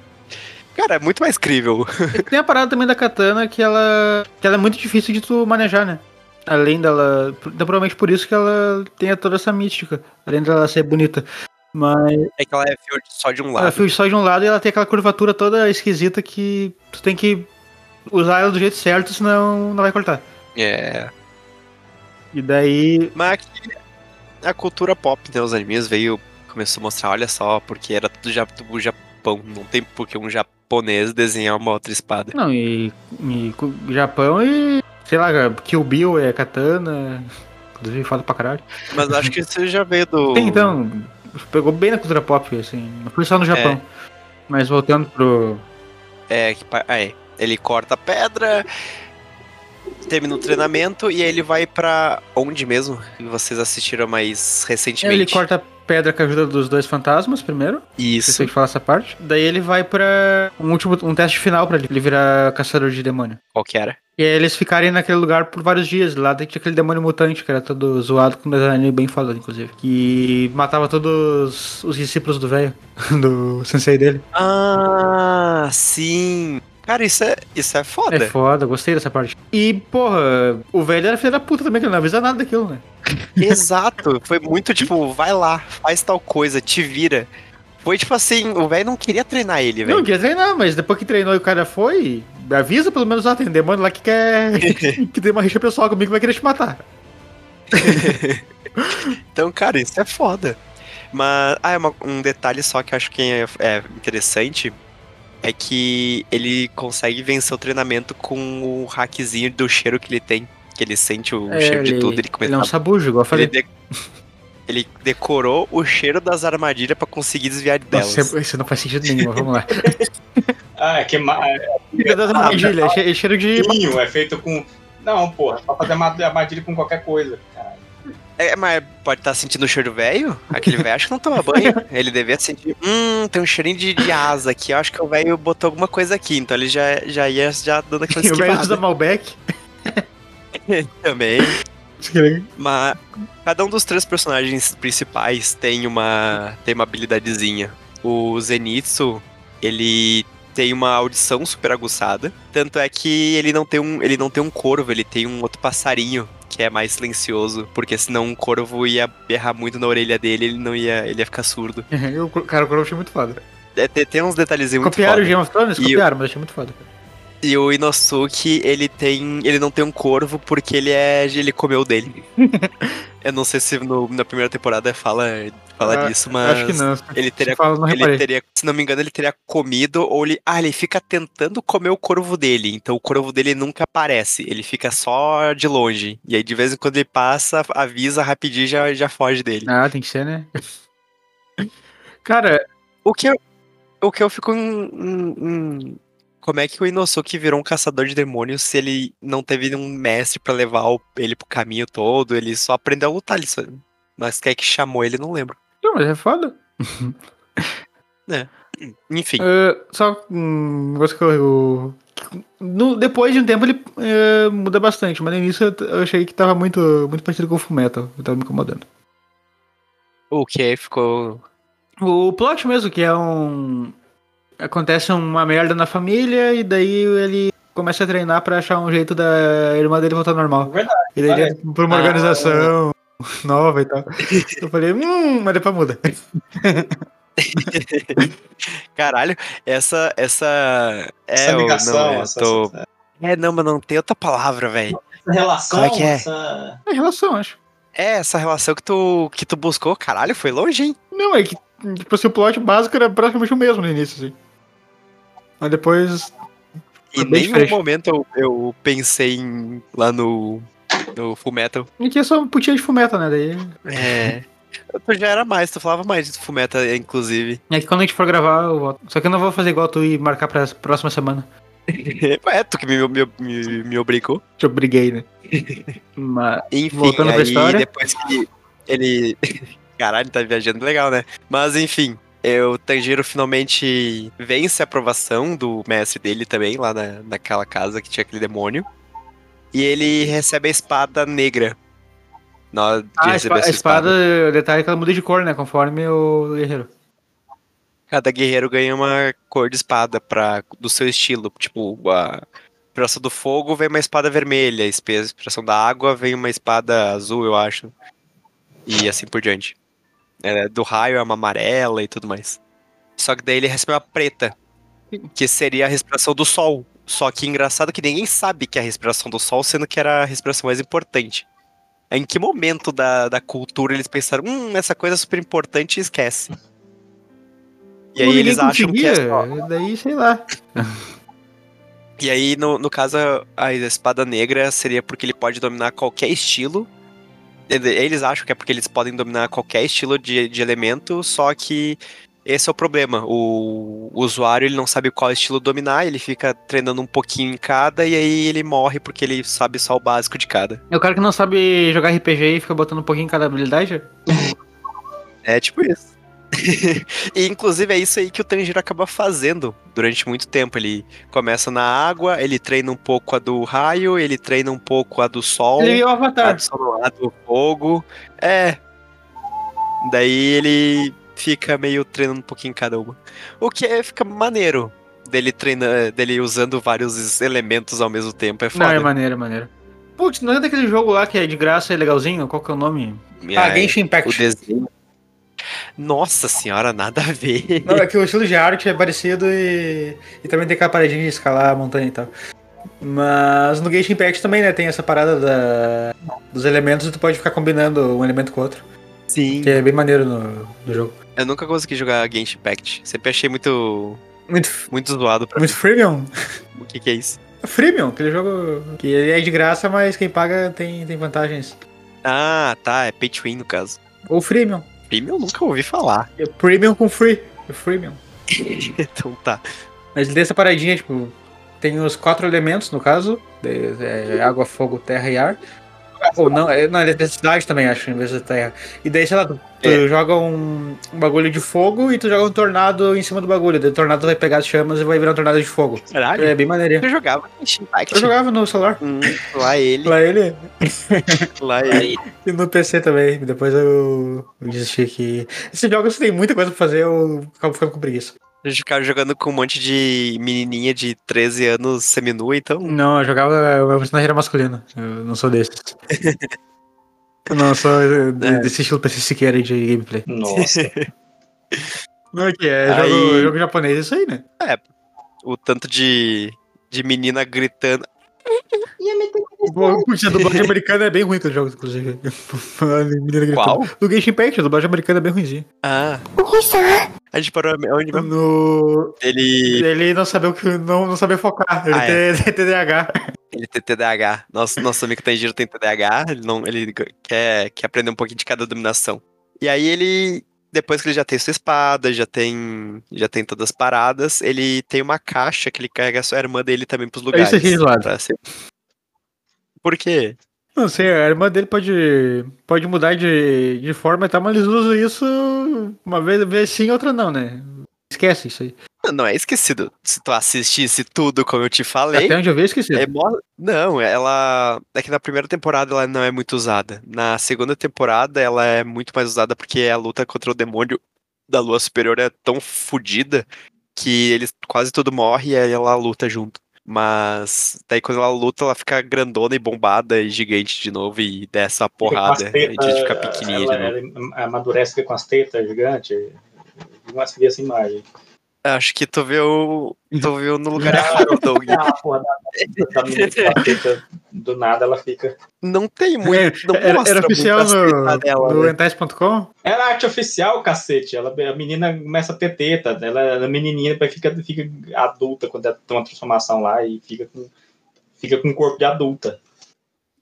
Cara, é muito mais crível. Tem a parada também da katana que ela. que ela é muito difícil de tu manejar, né? Além dela. Então, provavelmente por isso que ela tem toda essa mística. Além dela ser bonita. Mas É que ela é fio só de um ela lado. fio só de um lado e ela tem aquela curvatura toda esquisita que tu tem que usar ela do jeito certo, senão não vai cortar. É. E daí. Mas aqui, a cultura pop, né? Os animes veio, começou a mostrar, olha só, porque era tudo já do Japão. Não tem porque um japonês desenhar uma outra espada. Não, e. e Japão e. sei lá, Kill Bill é katana. Inclusive foda pra caralho. Mas acho que isso já veio do. Tem, então, pegou bem na cultura pop, assim. Não foi só no Japão. Mas voltando pro. É, que pa- é, ele corta a pedra, termina o treinamento e aí ele vai pra onde mesmo? Que Vocês assistiram mais recentemente? Ele corta pedra com a ajuda dos dois fantasmas primeiro. Isso. Você tem que falar essa parte. Daí ele vai pra um último, um teste final pra ele, ele virar caçador de demônio. Qual que era? E aí eles ficarem naquele lugar por vários dias. Lá tinha aquele demônio mutante, que era todo zoado, com um design bem foda, inclusive. Que matava todos os discípulos do velho, do sensei dele. Ah, sim. Cara, isso é, isso é foda. É foda, gostei dessa parte. E, porra, o velho era filho da puta também, que ele não avisa nada daquilo, né? Exato. Foi muito tipo, vai lá, faz tal coisa, te vira. Foi tipo assim, o velho não queria treinar ele, Não, velho. queria treinar, mas depois que treinou e o cara foi, avisa pelo menos lá, tem demônio lá que quer. que tem uma rixa pessoal comigo que vai querer te matar. Então, cara, isso é foda. Mas, ah, é uma- um detalhe só que eu acho que é, é interessante é que ele consegue vencer o treinamento com o hackzinho do cheiro que ele tem. Que ele sente o É, cheiro de ele- tudo. Ele começa Ele é um a- sabujo, igual eu falei. ele, de- ele decorou o cheiro das armadilhas pra conseguir desviar delas. Nossa, isso não faz sentido nenhum, mas vamos lá. Ah, é que ma- é, Cheiro das armadilhas, é che- é cheiro de. é feito com. Não, porra, pra fazer arma- armadilha com qualquer coisa. É, mas pode estar sentindo o cheiro velho? Aquele velho acho que não toma banho. Ele devia sentir. Hum, tem um cheirinho de, de asa aqui. Eu acho que o velho botou alguma coisa aqui. Então ele já, já ia já dando aquela O velho usa esquivada. Malbec. Também. Mas cada um dos três personagens principais tem uma, tem uma habilidadezinha. O Zenitsu, ele tem uma audição super aguçada. Tanto é que ele não tem um, ele não tem um corvo, ele tem um outro passarinho que é mais silencioso, porque senão um corvo ia berrar muito na orelha dele, ele não ia, ele ia ficar surdo. Eu, cara, o Crow achei muito foda. É, tem, tem uns detalhezinhos muito Copiaram o foda. Game of Thrones? Copiaram, mas achei muito foda. E o Inosuke, ele tem. Ele não tem um corvo porque ele é. ele comeu dele. Eu não sei se no- na primeira temporada fala, fala Ah, disso, mas. Acho que não. Ele teria, Se fala, não ele teria, se não me engano, ele teria comido, ou ele. Ah, ele fica tentando comer o corvo dele. Então o corvo dele nunca aparece. Ele fica só de longe. E aí, de vez em quando ele passa, avisa rapidinho e já, já foge dele. Ah, tem que ser, né? Cara, O que eu, o que eu fico em- em- Como é que o Inosuke virou um caçador de demônios se ele não teve um mestre pra levar ele pro caminho todo? Ele só aprendeu a lutar. Ele só- Mas quem é que chamou ele, não lembro. Não, mas é foda. Enfim, É, só um negócio que eu. no- depois de um tempo ele é, muda bastante, mas no início eu, eu achei que tava muito, muito parecido com o Fullmetal. Eu tava me incomodando. o que ficou. O plot mesmo, que é um. Acontece uma merda na família e daí ele começa a treinar pra achar um jeito da irmã dele voltar ao normal. Verdade. E daí ele Olha. entra pra uma Ah. organização nova e tal. Eu falei, hum, mas depois muda. Caralho, essa. Essa. É, essa eu- ligação, não, eu essa, tô- essa- É, não, mas não tem outra palavra, velho. essa relação, Como é que é? essa... É relação, acho. É, essa relação que tu, que tu buscou, caralho, foi longe, hein? Não, é que, tipo assim, o plot básico era praticamente o mesmo no início, assim. Mas depois. Em É bem nenhum diferente. momento eu, eu pensei em, lá no, no Full Metal. E que é só putinha de fumeta, né? Daí. É. Tu já era mais, tu falava mais de Full Metal, inclusive. É que quando a gente for gravar, eu volto. Só que eu não vou fazer igual tu e marcar pra próxima semana. É, tu que me, me, me, me obrigou. Te obriguei, né? Mas. Enfim, Voltando pra aí história. depois que ele. Caralho, tá viajando legal, né? Mas enfim, o Tanjiro finalmente vence a aprovação do mestre dele também, lá na, naquela casa que tinha aquele demônio. E ele recebe a espada negra. Na hora de Ah, a receber espada, a espada. espada, o detalhe é que ela muda de cor, né? Conforme o guerreiro. Cada guerreiro ganha uma cor de espada pra, do seu estilo. Tipo, a inspiração do fogo vem uma espada vermelha, a inspiração da água vem uma espada azul, eu acho. E assim por diante. É, do raio é uma amarela e tudo mais. Só que daí ele recebe uma preta, que seria a respiração do sol. Só que engraçado que ninguém sabe que é a respiração do sol, sendo que era a respiração mais importante. Em que momento da, da cultura eles pensaram, hum, essa coisa é super importante e esquece. E aí eles acham que é só. Daí, sei lá. E aí, no, no caso, a espada negra seria porque ele pode dominar qualquer estilo. Ele- Eles acham que é porque eles podem dominar qualquer estilo de, de elemento, só que esse é o problema. O, usuário ele não sabe qual estilo dominar, ele fica treinando um pouquinho em cada, e aí ele morre porque ele sabe só o básico de cada. É o cara que não sabe jogar RPG e fica botando um pouquinho em cada habilidade? É tipo isso. e inclusive é isso aí que o Tanjiro acaba fazendo durante muito tempo. Ele começa na água, ele treina um pouco a do raio, ele treina um pouco a do sol. Ele é o a Avatar. do sol, a do fogo. É. Daí ele fica meio treinando um pouquinho cada uma. O que é, fica maneiro dele treinando, dele usando vários elementos ao mesmo tempo. É Não, foda. é maneiro, é maneiro. Putz, não é daquele jogo lá que é de graça e legalzinho? Qual que é o nome? Ah, É, Genshin o Impact. desenho. Nossa senhora, nada a ver. Não, é que o estilo de arte é parecido e, e também tem aquela paredinha de escalar a montanha e tal. Mas no Genshin Impact também, né, tem essa parada da, dos elementos e tu pode ficar combinando um elemento com o outro. Sim. Que é bem maneiro no, no jogo. Eu nunca consegui jogar Genshin Impact. Sempre achei muito, Muito, muito zoado pra muito freemium. O que, que é isso? Freemium, aquele jogo que é de graça, mas quem paga tem, tem vantagens. Ah, tá. É pay to win no caso. Ou freemium. Premium nunca ouvi falar. É premium com free. É freemium. então tá. Mas ele tem essa paradinha, tipo, tem os quatro elementos, no caso, de- é, água, fogo, terra e ar. Ou não, é, não, eletricidade também, acho, em vez de terra. E daí, sei lá, tu, tu É. joga um, um bagulho de fogo e tu joga um tornado em cima do bagulho. Daí o tornado vai pegar as chamas e vai virar um tornado de fogo. Caralho. É bem maneirinho. Eu jogava Impact. Eu jogava no celular. Hum, lá ele. Lá ele. Lá ele. E no PC também. Depois eu, eu desisti que. Esses jogos tem muita coisa pra fazer, eu acabo ficando com preguiça. A gente ficava jogando com um monte de menininha de 13 anos seminua, então. Não, eu jogava. O meu personagem era masculino. Eu não sou desses. Eu não sou eh, É. desse estilo PC Siqueira de gameplay. Nossa. Não é que é Aí- jogo, jogo japonês, isso aí, né? O tanto de, de menina gritando. Putz, a dublagem americana é bem ruim dos jogos, inclusive. A menina gritando. Qual? Do Genshin Impact, a dublagem americana é bem ruimzinha. Ah. A gente parou onde mesmo? No... Ele. Ele não sabia o que. Não, não sabia focar. Ele Ah, é. tem TDAH. Ele tem TDAH. Nosso, nosso amigo Tanjiro tem TDAH. Ele, não, ele quer, quer aprender um pouquinho de cada dominação. E aí ele. Depois que ele já tem sua espada, já tem. Já tem todas as paradas, ele tem uma caixa que ele carrega a sua irmã dele também pros lugares. aqui do lado. pra ser- Por quê? Não sei, a irmã dele pode, pode mudar de, de forma e tal, mas eles usam isso uma vez, vez sim, outra não, né? Esquece isso aí. Não é esquecido. Se tu assistisse tudo como eu te falei. Até onde eu vi, esqueci. É mó- Não, ela. É que na primeira temporada ela não é muito usada. Na segunda temporada ela é muito mais usada porque a luta contra o demônio da lua superior é tão fodida que eles quase todo morre e aí ela luta junto. Mas daí quando ela luta, ela fica grandona e bombada e gigante de novo e desce a porrada. A gente fica pequenininha ela, ela amadurece com as tetas gigantes. Não ver essa imagem. Acho que tu viu. Tu viu no lugar errado, Doug. Ah, porra, do nada ela fica. Não tem muito. Não Era, era oficial no, dela, no né? Era arte oficial, cacete. Ela, a menina começa a ter teta. Ela é menininha, depois fica, fica adulta quando ela tem uma transformação lá e fica com, fica com um corpo de adulta.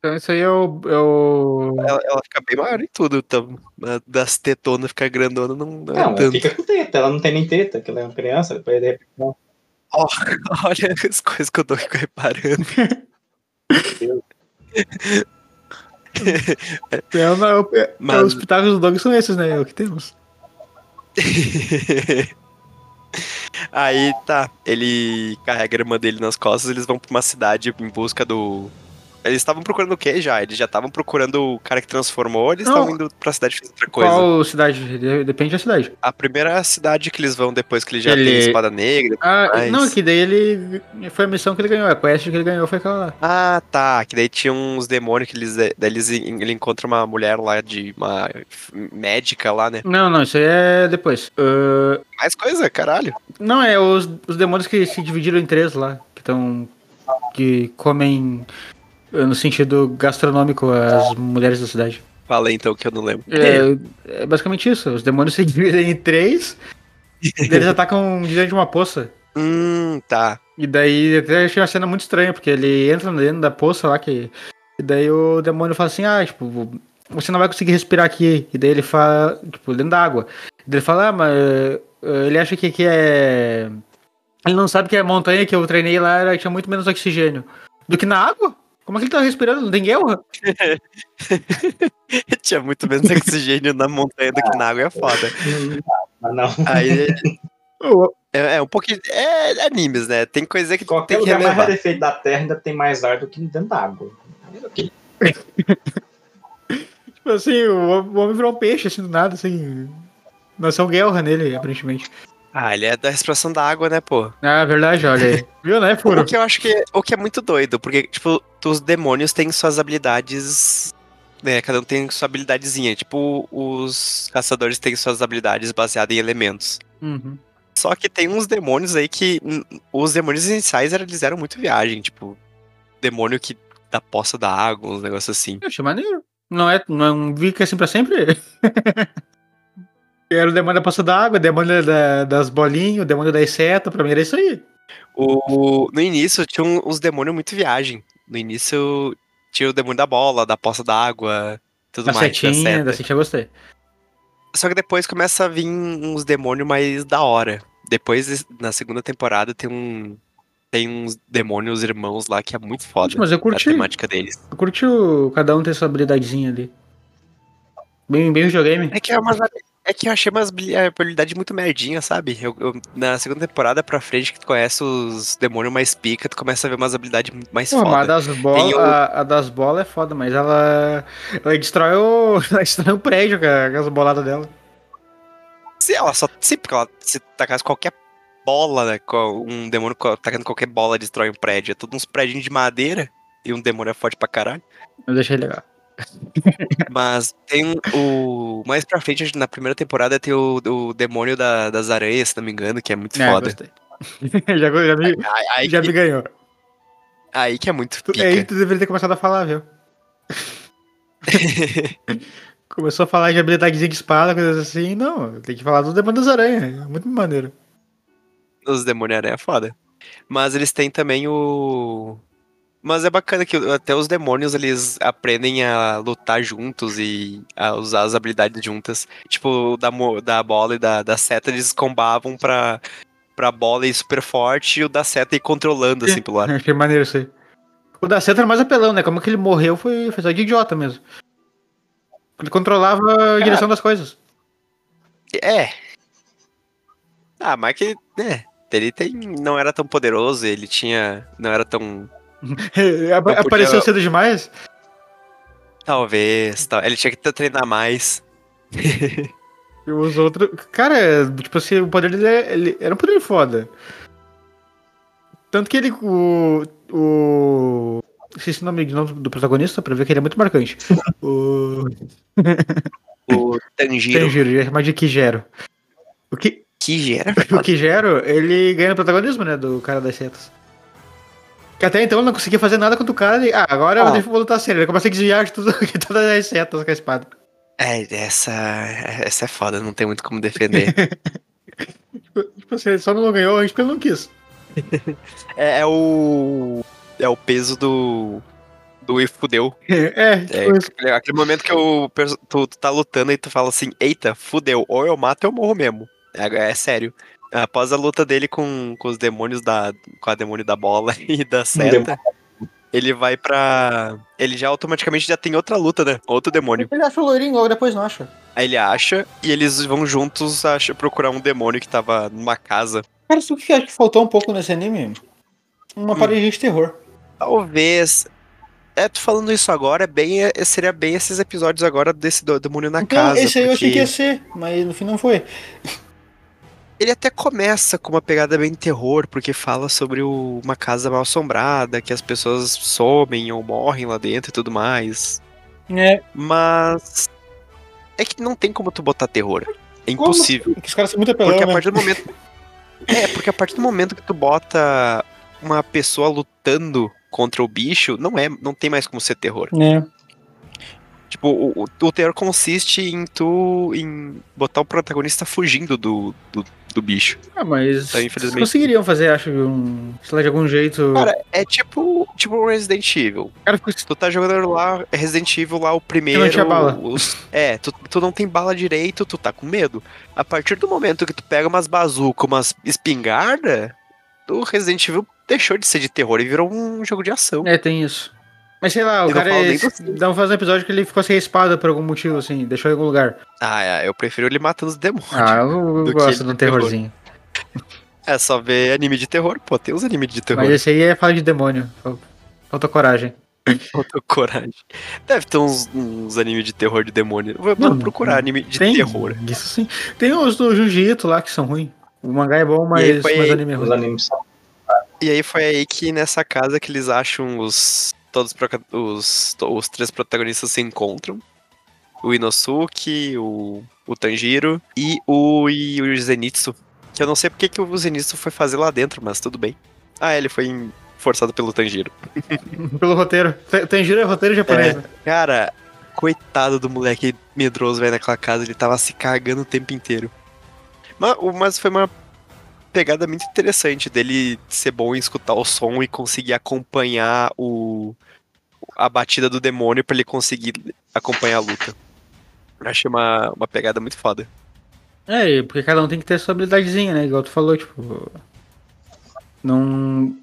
Então isso aí é o. É o... Ela, ela fica bem maior em tudo. Então, das tetonas ficar grandona não, não é Não, ela tanto. fica com teta. Ela não tem nem teta, que ela é uma criança. Depois de repente. não. Ó, olha as coisas que eu tô reparando. É, é, é, Mas- Os pitacos do Dog são esses, né? É o que temos. Aí tá, ele carrega a irmã dele nas costas, eles vão pra uma cidade em busca do. Eles estavam procurando o quê já? Eles já estavam procurando o cara que transformou ou eles estavam indo pra cidade fazer outra coisa? Qual cidade? De- Depende da cidade. A primeira cidade que eles vão depois que ele já Ele- tem espada negra. Ah, Mas- não, que daí ele. Foi a missão que ele ganhou. A quest que ele ganhou foi aquela lá. Ah, tá. Que daí tinha uns demônios que eles. Daí eles, ele encontra uma mulher lá de. uma médica lá, né? Não, não, isso aí é depois. Ah, Mais coisa, caralho. não, é os, os demônios que se dividiram em três lá. Que estão. Que comem. Ah, No sentido gastronômico as mulheres da cidade. Fala aí, então que eu não lembro. É, é basicamente isso. Os demônios se dividem em três. e eles atacam dentro de uma poça. Hum, tá. E daí até achei uma cena muito estranha, porque ele entra dentro da poça lá, que. E daí o demônio fala assim, ah, tipo, você não vai conseguir respirar aqui. E daí ele fala, tipo, dentro da água. E daí ele fala, ah, mas eh, ele acha que é. Ele não sabe que a montanha que eu treinei lá era, tinha muito menos oxigênio. Do que na água? Como é que ele tá respirando? Não tem guerra? Tinha muito menos oxigênio na montanha do que na água, é foda. Mas não. Aí. É, é um pouquinho. É, é animes, né? Tem coisa que Qualquer tem que lugar mais rarefeito da Terra ainda tem mais ar do que dentro da água. Tipo assim, o, homem virou um peixe, assim, do nada, assim. Nasceu guerra nele, aparentemente. Ah, ele é da respiração da água, né, pô? Ah, verdade, olha aí. Viu, né, furo? O que eu acho que, o que é muito doido, porque, tipo, os demônios têm suas habilidades. Né, cada um tem sua habilidadezinha. Tipo, os caçadores têm suas habilidades baseadas em elementos. Uhum. Só que tem uns demônios aí que. Os demônios iniciais eles eram muito viagem, tipo, demônio que da poça da água, uns negócios assim. Eu achei maneiro. Não é, não vi que é assim pra sempre? Era o demônio da poça d'água, o demônio da- das bolinhas, o demônio das setas, pra mim era isso aí. O, no início tinha uns demônios muito viagem. No início tinha o demônio da bola, da poça d'água, tudo Da mais. da setinha, seta. da setinha eu gostei. Só que depois começa a vir uns demônios mais da hora. Depois, na segunda temporada, tem um. Tem uns demônios irmãos lá que é muito foda. Mas eu curti. A temática deles. Eu curti o, cada um ter sua habilidadezinha ali. Bem, bem videogame. É que é umas. É que eu achei umas habili- habilidades muito merdinha, sabe? Eu- eu- na segunda temporada pra frente, que tu conhece os demônios mais pica, tu começa a ver umas habilidades mais mas a foda. das a, a das bolas é foda, mas ela, ela destrói o, ela destrói o prédio com, as boladas dela. Se ela só. Sim, porque ela se tacasse qualquer bola, né? Um demônio tacando qualquer bola destrói um prédio. É tudo uns prédios de madeira. E um demônio é forte pra caralho. Eu deixei legal. Mas tem um- o. Mais pra frente, na primeira temporada, tem o, o demônio da- das aranhas, se não me engano, que é muito É, foda. já, já, me, Aí, aí já que, me ganhou. aí que é muito Tu, pica. aí tu deveria ter começado a falar, viu? Começou a falar de habilidadezinha de espada, coisas assim. Não, tem que falar do demônio das aranhas. É muito maneiro. Os demônios aranha é foda. Mas eles têm também o. Mas é bacana que até os demônios eles aprendem a lutar juntos e a usar as habilidades juntas. Tipo, o da, da bola e da, da seta eles combavam pra, pra bola ir super forte e o da seta ir controlando assim pelo ar. Achei maneiro isso aí. O da Seta era mais apelão, né? Como que ele morreu foi, foi só de idiota mesmo. Ele controlava a direção das coisas. É. Ah, mas que, né? Ele tem, não era tão poderoso, ele tinha. Não era tão. Apa- Apareceu cedo demais? Talvez. Tal, ele tinha que treinar mais. E os outros. Cara, tipo assim, o poder dele é- ele era um poder foda. Tanto que ele. O. O. Esqueci o nome do protagonista pra ver que ele é muito marcante. o. O Tanjiro. Tanjiro, ia chamar de Kijero. O que. Gera. O Kijero, ele ganha o protagonismo, né? Do cara das setas. Que até então ele não conseguia fazer nada contra o cara. E, ah, agora Ah. eu vou lutar sério. Ele começa a desviar de, tudo, de todas as setas com a espada. É, essa. Essa é foda, não tem muito como defender. Tipo assim, ele só não ganhou, a gente porque ele não quis. é, é o. É o peso do. Do e fudeu. É, tipo É, aquele- momento que perso- tu, tu tá lutando e tu fala assim, eita, fudeu, ou eu mato ou eu morro mesmo. É, é sério. Após a luta dele com, com os demônios da. com a demônio da bola e da seta, ele vai pra. Ele já automaticamente já tem outra luta, né? Outro demônio. Ele acha o loirinho, logo depois não acha. Aí ele acha e eles vão juntos acha, procurar um demônio que tava numa casa. Cara, sabe o que eu acho que faltou um pouco nesse anime? Uma pareja de terror. Talvez. É, tu falando isso agora, é bem, é- seria bem esses episódios agora desse demônio na Então, casa. esse aí eu achei porque- que ia ser, mas no fim não foi. Ele até começa com uma pegada bem terror, porque fala sobre o- uma casa mal assombrada, que as pessoas somem ou morrem lá dentro e tudo mais. É. Mas. É que não tem como tu botar terror. É impossível. Porque os caras são muito apelão, Porque a né? partir do momento. É, porque a partir do momento que tu bota uma pessoa lutando contra o bicho, não é, não tem mais como ser terror. É. Tipo, o, o- terror consiste em tu em botar o protagonista fugindo do, do, do bicho. Ah, mas Então, infelizmente- conseguiriam fazer, acho, um, sei lá, de algum jeito. Cara, é tipo, tipo Resident Evil. Cara, Tu tá jogando lá Resident Evil lá o primeiro. Não tinha bala. os- é, tu, tu não tem bala direito, tu tá com medo. A partir do momento que tu pega umas bazucas, umas espingarda, o Resident Evil deixou de ser de terror e virou um jogo de ação. É, tem isso. Mas sei lá, o Eu não cara é, dá um fazer um episódio que ele ficou sem a espada por algum motivo, assim, deixou em algum lugar. Ah, é, eu prefiro ele matando os demônios. Ah, eu, eu gosto de um terror. terrorzinho. É só ver anime de terror, pô, tem uns animes de terror. Mas esse aí é fala de demônio. Fal- Falta coragem. Falta coragem. Deve ter uns, uns animes de terror de demônio. Vou, Não, procurar anime de tem, terror. Isso sim. Tem os do Jiu-Jitsu lá que são ruins. O mangá é bom, aí mas, mas anime é Os ruim. animes são. E aí foi aí que nessa casa que eles acham os. Todos os os, três protagonistas se encontram. O Inosuke, o, o Tanjiro e o, e o Zenitsu. Que eu não sei porque que o Zenitsu foi fazer lá dentro, mas tudo bem. Ah, ele foi forçado pelo Tanjiro. Pelo roteiro. Giro é roteiro japonês, É. né? Cara, coitado do moleque medroso, velho, naquela casa. Ele tava se cagando o tempo inteiro. Mas, mas foi uma pegada muito interessante dele ser bom em escutar o som e conseguir acompanhar o a batida do demônio pra ele conseguir acompanhar a luta. Achei uma, uma pegada muito foda. É, porque cada um tem que ter sua habilidadezinha, né? Igual tu falou, tipo. Não.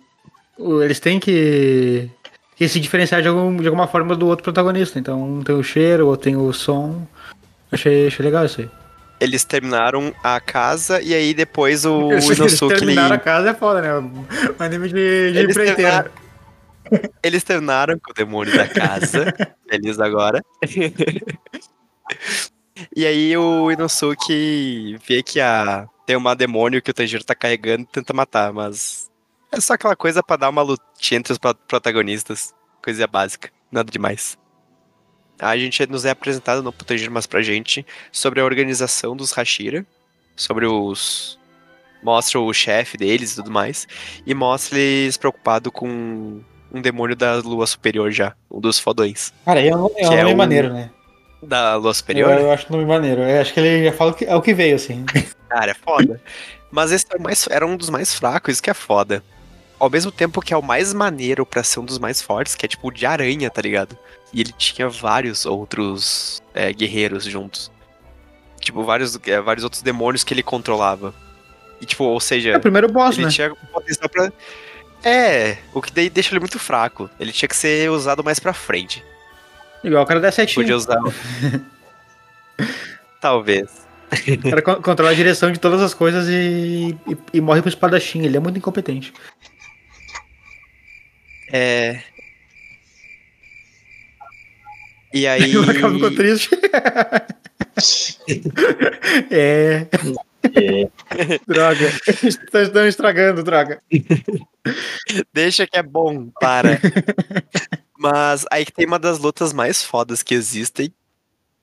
Eles têm que. que se diferenciar de, algum, de alguma forma do outro protagonista. Então, um tem o cheiro, o outro tem o som. Achei, achei legal isso aí. Eles terminaram a casa e aí depois o Eles, eles Inosuke ele, terminaram a casa é foda, né? Um anime de, de Eles empreiteiro. terminaram- Eles terminaram com o demônio da casa. Feliz agora. e aí o Inosuke vê que a... tem uma demônio que o Tanjiro tá carregando e tenta matar, mas é só aquela coisa pra dar uma lutinha entre os pro- protagonistas. Coisa básica, nada demais. A gente nos é apresentado, não pro Tanjiro, mas pra gente, sobre a organização dos Hashira, sobre os... Mostra o chefe deles e tudo mais, e mostra eles preocupados com um demônio da lua superior já, um dos fodões. Cara, é um, é um Que é nome o- maneiro, né? Da lua Eu, superior? eu acho o nome maneiro. Eu acho que ele já fala que é o que veio, assim. Cara, é foda. Mas esse é o mais, era um dos mais fracos, isso que é foda. Ao mesmo tempo que é o mais maneiro pra ser um dos mais fortes, que é tipo o de aranha, tá ligado? E ele tinha vários outros é, guerreiros juntos. Tipo, vários, é, vários outros demônios que ele controlava. E tipo, ou seja, É o primeiro boss, ele né? tinha potencial pra. É, o que daí deixa ele muito fraco. Ele tinha que ser usado mais pra frente. Igual o cara da setinha. Podia usar. Talvez. O cara con- controla a direção de todas as coisas e, e, e morre pro espadachim. Ele é muito incompetente. É. E aí. O Macau ficou triste. é. É. Droga. Estão estragando, droga. Deixa que é bom, para. Mas aí que tem uma das lutas mais fodas que existem,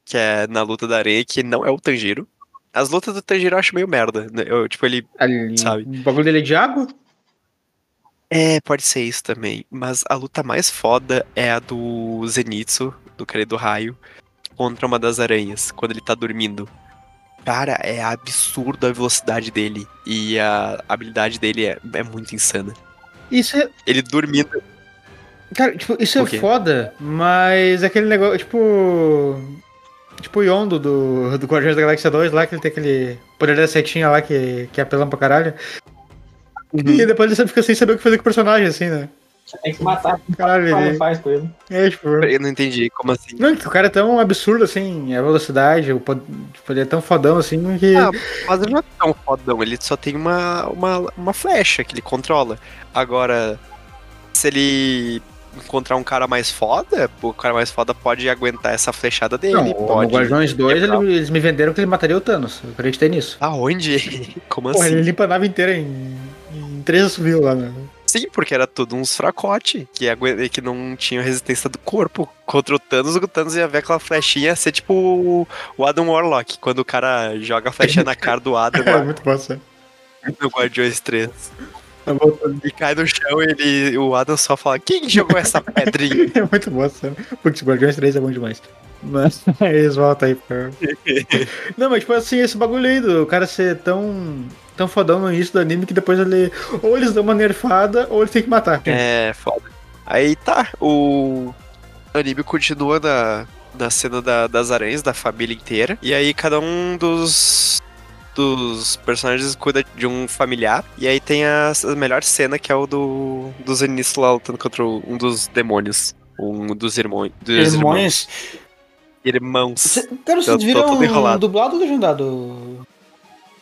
que é na luta da areia, que não é o Tanjiro. As lutas do Tanjiro eu acho meio merda. né? Eu, tipo, ele. Ali, Sabe. O bagulho dele é de água? É, pode ser isso também. Mas a luta mais foda é a do Zenitsu, do cara do raio, contra uma das aranhas, quando ele tá dormindo. Cara, é absurdo a velocidade dele. E a habilidade dele é, é muito insana. Isso é. Ele dormindo. Cara, tipo, isso é foda, mas é aquele negócio, tipo. Tipo o Yondo do, do Guardiões da Galáxia 2 lá, que ele tem aquele poder da setinha lá que, que apela pra caralho. E depois ele fica sem saber o que fazer com o personagem, assim, né? Você tem que matar. Caralho, ele. faz com ele. É, tipo. Eu não entendi como assim. Não, que o cara é tão absurdo assim, a velocidade, o pod- tipo, ele é tão fodão assim que. Ah, mas ele não é tão fodão, ele só tem uma, uma, uma flecha que ele controla. Agora, se ele encontrar um cara mais foda, o cara mais foda pode aguentar essa flechada dele. não, pode. no Guardiões 2 quebrar. ele- eles me venderam que ele mataria o Thanos. Eu acreditei nisso. Aonde? Como Porra, assim? ele limpa a nave inteira em, em três assovios lá, né? Sim, porque era tudo uns fracote que, que não tinha resistência do corpo. Contra o Thanos, o Thanos ia ver aquela flechinha ser tipo o- Adam Warlock, quando o cara joga a flechinha na cara do Adam É muito bom, sabe? no Guardiões 3. Tá voltando. E cai no chão e ele, o Adam só fala: Quem jogou essa pedrinha? É muito bom, sabe? Porque Guardiões 3 é bom demais. Mas eles voltam aí pra. Não, mas tipo assim, esse bagulho aí do cara ser tão. Tão fodão no início do anime que depois ele. Ou eles dão uma nerfada ou ele tem que matar. É, foda. Aí tá, o anime continua na, na cena da- das aranhas, da família inteira. E aí cada um dos, dos personagens cuida de um familiar. E aí tem a, a melhor cena que é o do, dos Zeniths lá lutando contra um dos demônios. Um dos irmãos. Dos irmãos. Irmãos. Irmãos. Cê- Cara, Eu vocês tô viram todo enrolado. dublado ou legendado?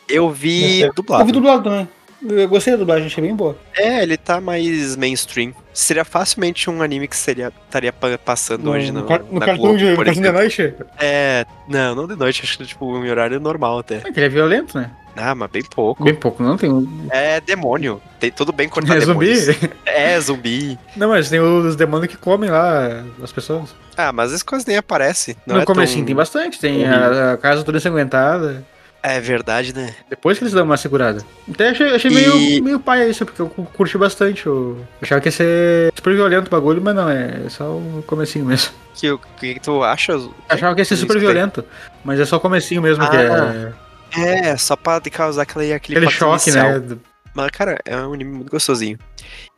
Eu vi Eu vi dublado. dublado também. Eu gostei da dublagem, achei bem boa. É, ele tá mais mainstream. Seria facilmente um anime que seria estaria pa- passando hoje no, car- no na cartão Globo, de de noite. É, não, não de noite, acho que tipo em horário normal até. É que ele é violento, né? Ah, mas bem pouco. Bem pouco, não tem. um- É demônio. Tem tudo bem cortar É zumbi? demônios. É zumbi. Não, mas tem os demônios que comem lá as pessoas. Ah, mas as coisas nem aparecem. Não no é comecinho tão... tem bastante. Tem a, a casa toda ensanguentada. É verdade, né? Depois que eles dão uma segurada. Até achei, achei E- meio, meio paia isso, porque eu cu- curti bastante. Eu achava que ia ser super violento o bagulho, mas não, é só o comecinho mesmo. Que, o que, que tu acha? Eu achava que ia ser super violento, mas é só o comecinho mesmo que Ah, é É, só pra causar aquele, aquele, aquele choque, inicial. né? Mas, cara, é um anime muito gostosinho.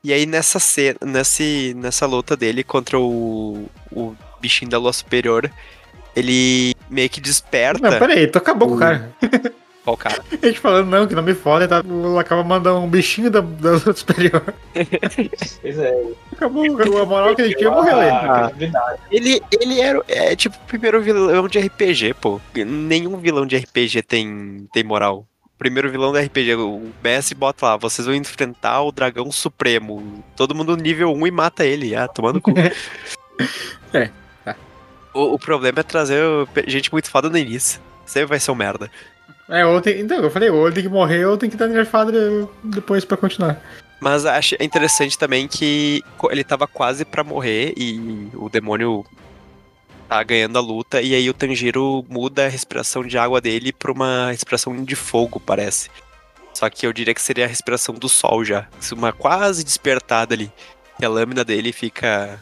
E aí, nessa cena, nesse, nessa luta dele contra o, o bichinho da lua superior, ele meio que desperta. Não, peraí, tu acabou com o O- cara. Qual cara? A gente falando, não, que não me foda, tá? Acaba mandando um bichinho da, da superior. Pois é. Acabou, a moral que ele tinha morreu ele. Ele, ele era é, tipo o primeiro vilão de RPG, pô. Nenhum vilão de RPG tem, tem moral. Primeiro vilão do RPG, o mestre bota lá, vocês vão enfrentar o dragão supremo. Todo mundo nível 1 e mata ele. Ah, tomando cu. É. O, o problema é trazer gente muito foda no início. Sempre vai ser um merda. É, ou tem, então, eu falei, ou ele tem que morrer ou tem que dar nerfada depois pra continuar. Mas acho interessante também que ele tava quase pra morrer e o demônio tá ganhando a luta e aí o Tanjiro muda a respiração de água dele pra uma respiração de fogo, parece. Só que eu diria que seria a respiração do sol já. Uma quase despertada ali. E a lâmina dele fica.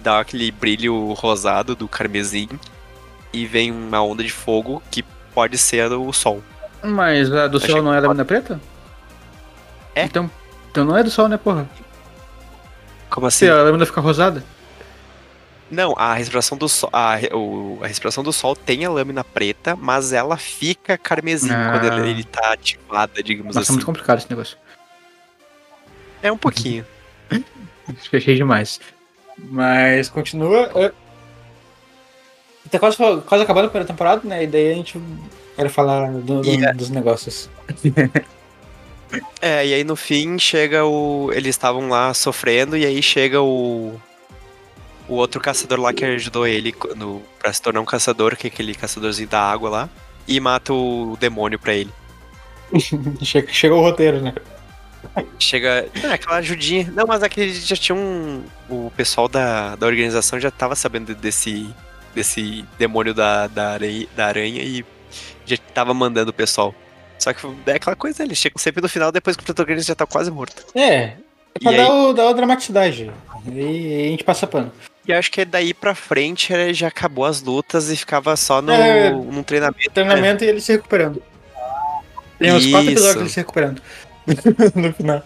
Dá aquele brilho rosado do carmesim. E vem uma onda de fogo que pode ser o sol. Mas a do Achei sol não é da lâmina preta? É. Então, então não é do sol, né, porra? Como assim? Se a lâmina fica rosada. Não, a respiração do sol. A, o- a respiração do sol tem a lâmina preta, mas ela fica carmesim Ah. quando ele, ele tá ativada, digamos Nossa, é assim. muito complicado esse negócio. É um pouquinho. Achei demais. Mas continua. é, Tá quase, quase acabando a primeira temporada, né? E daí a gente quer falar do- do- Yeah. dos negócios. É, e aí no fim chega o. Eles estavam lá sofrendo, e aí chega o. O outro caçador lá que ajudou ele no, pra se tornar um caçador, que é aquele caçadorzinho da água lá, e mata o demônio pra ele. Chega, chega o roteiro, né? Chega. É, aquela ajudinha. Não, mas aquele já tinha um. O pessoal da, da organização já tava sabendo desse. desse demônio da, da, aranha, da aranha e já tava mandando o pessoal. Só que é aquela coisa, eles chegam sempre no final depois que o protagonista já tá quase morto. É. É pra E dar, aí? o, dar a dramaticidade. E a gente passa pano. E acho que daí pra frente eh, já acabou as lutas e ficava só no, É. num treinamento. Treinamento e ele se recuperando. Tem uns quatro episódios ele se recuperando. no final.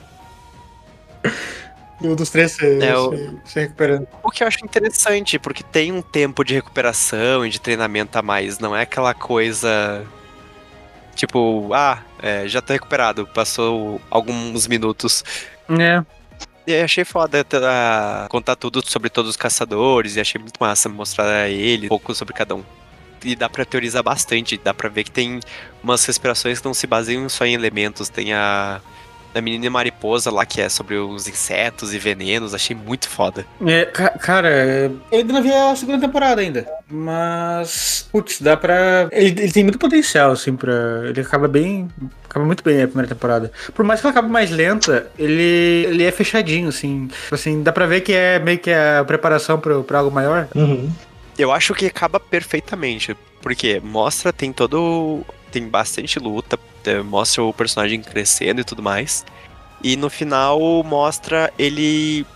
E um dos três se, É, o- se, se recuperando. O que eu acho interessante, porque tem um tempo de recuperação e de treinamento a mais. Não é aquela coisa. Tipo, ah, é, já tô recuperado, passou alguns minutos. É. E aí achei foda tá, contar tudo sobre todos os caçadores, e achei muito massa mostrar a ele um pouco sobre cada um. E dá pra teorizar bastante, dá pra ver que tem umas respirações que não se baseiam só em elementos. Tem a, a menina mariposa lá, que é sobre os insetos e venenos, achei muito foda. É, ca- cara, eu ainda não vi a segunda temporada ainda. Mas. Putz, dá pra. Ele, ele tem muito potencial, assim, pra. Ele acaba bem. Acaba muito bem a primeira temporada. Por mais que ela acabe mais lenta, ele, ele é fechadinho, assim. Tipo Assim, dá pra ver que é meio que a preparação pra, pra algo maior. Eu acho que acaba perfeitamente, porque mostra, tem todo. Tem bastante luta, é, mostra o personagem crescendo e tudo mais. E no final mostra ele